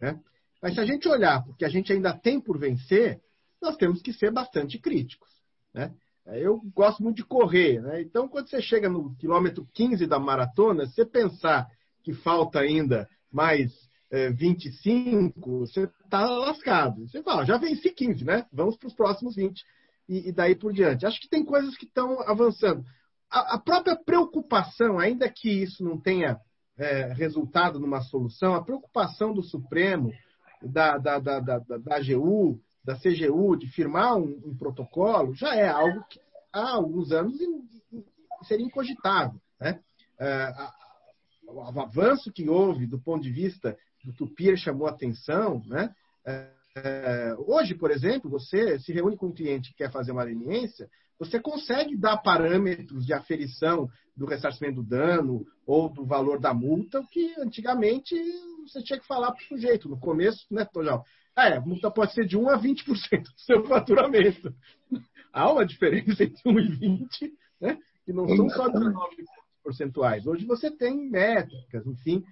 Né? Mas se a gente olhar para o que a gente ainda tem por vencer, nós temos que ser bastante críticos. Né? Eu gosto muito de correr, né? então quando você chega no quilômetro 15 da maratona, você pensar que falta ainda mais é, 25, você está lascado. Você fala, já venci 15, né? Vamos para os próximos 20. e, e daí por diante. Acho que tem coisas que estão avançando. A, a, própria preocupação, ainda que isso não tenha é, resultado numa solução, a preocupação do Supremo, da, da, da, da, da AGU, da CGU, de firmar um, um, protocolo, já é algo que há alguns anos seria incogitável. Né? É, o avanço que houve do ponto de vista do que o Pierre chamou atenção, né? É, é, hoje, por exemplo, você se reúne com um cliente que quer fazer uma leniência, você consegue dar parâmetros de aferição do ressarcimento do dano ou do valor da multa, que antigamente você tinha que falar para o sujeito. No começo, né, Tojal? Ah, é, a multa pode ser de 1 a 20% do seu faturamento. Há uma diferença entre 1 e 20, né? que não são só 19 percentuais. Hoje você tem métricas, enfim,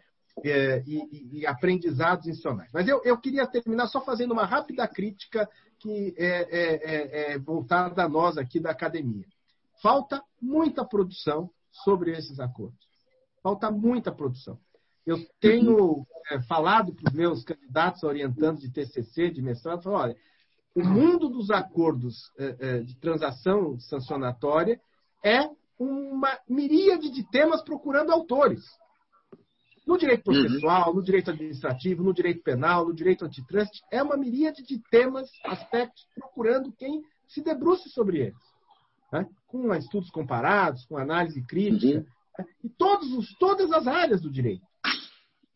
é, e, e, aprendizados institucionais. Mas eu, eu, queria terminar só fazendo uma rápida crítica que é, é, é, é, voltada a nós aqui da academia. Falta muita produção sobre esses acordos. Falta muita produção. Eu tenho é, falado para os meus candidatos orientantes de TCC, de mestrado, falo, olha, o mundo dos acordos é, de transação sancionatória é uma miríade de temas procurando autores. No direito uhum. processual, no direito administrativo, no direito penal, no direito antitrust, é uma miríade de temas, aspectos, procurando quem se debruce sobre eles. Né? Com estudos comparados, com análise crítica, uhum. né? e todos os, todas as áreas do direito.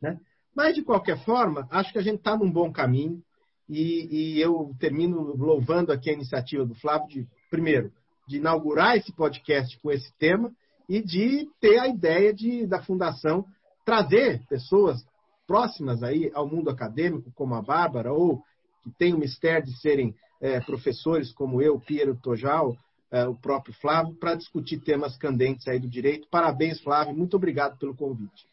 Né? Mas, de qualquer forma, acho que a gente está num bom caminho, e, e, eu termino louvando aqui a iniciativa do Flávio de, primeiro, de inaugurar esse podcast com esse tema e de ter a ideia de, da Fundação trazer pessoas próximas aí ao mundo acadêmico, como a Bárbara, ou que tem o mistério de serem é, professores como eu, Piero Tojal, é, o próprio Flávio, para discutir temas candentes aí do direito. Parabéns, Flávio, muito obrigado pelo convite.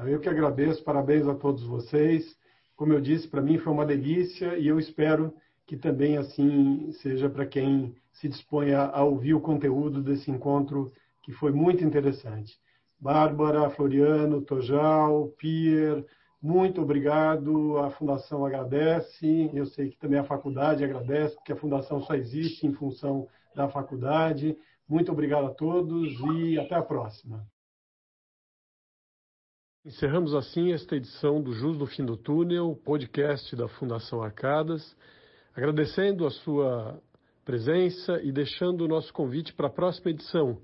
Eu que agradeço, parabéns a todos vocês. Como eu disse, para mim foi uma delícia e eu espero que também assim seja para quem se dispõe a ouvir o conteúdo desse encontro que foi muito interessante. Bárbara, Floriano, Tojal, Pierre, muito obrigado. A Fundação agradece. Eu sei que também a faculdade agradece, porque a Fundação só existe em função da faculdade. Muito obrigado a todos e até a próxima. Encerramos assim esta edição do Jus do Fim do Túnel, podcast da Fundação Arcadas, agradecendo a sua presença e deixando o nosso convite para a próxima edição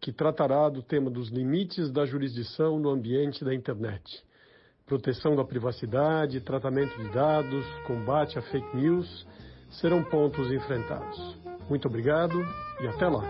que tratará do tema dos limites da jurisdição no ambiente da internet. Proteção da privacidade, tratamento de dados, combate a fake news serão pontos enfrentados. Muito obrigado e até lá!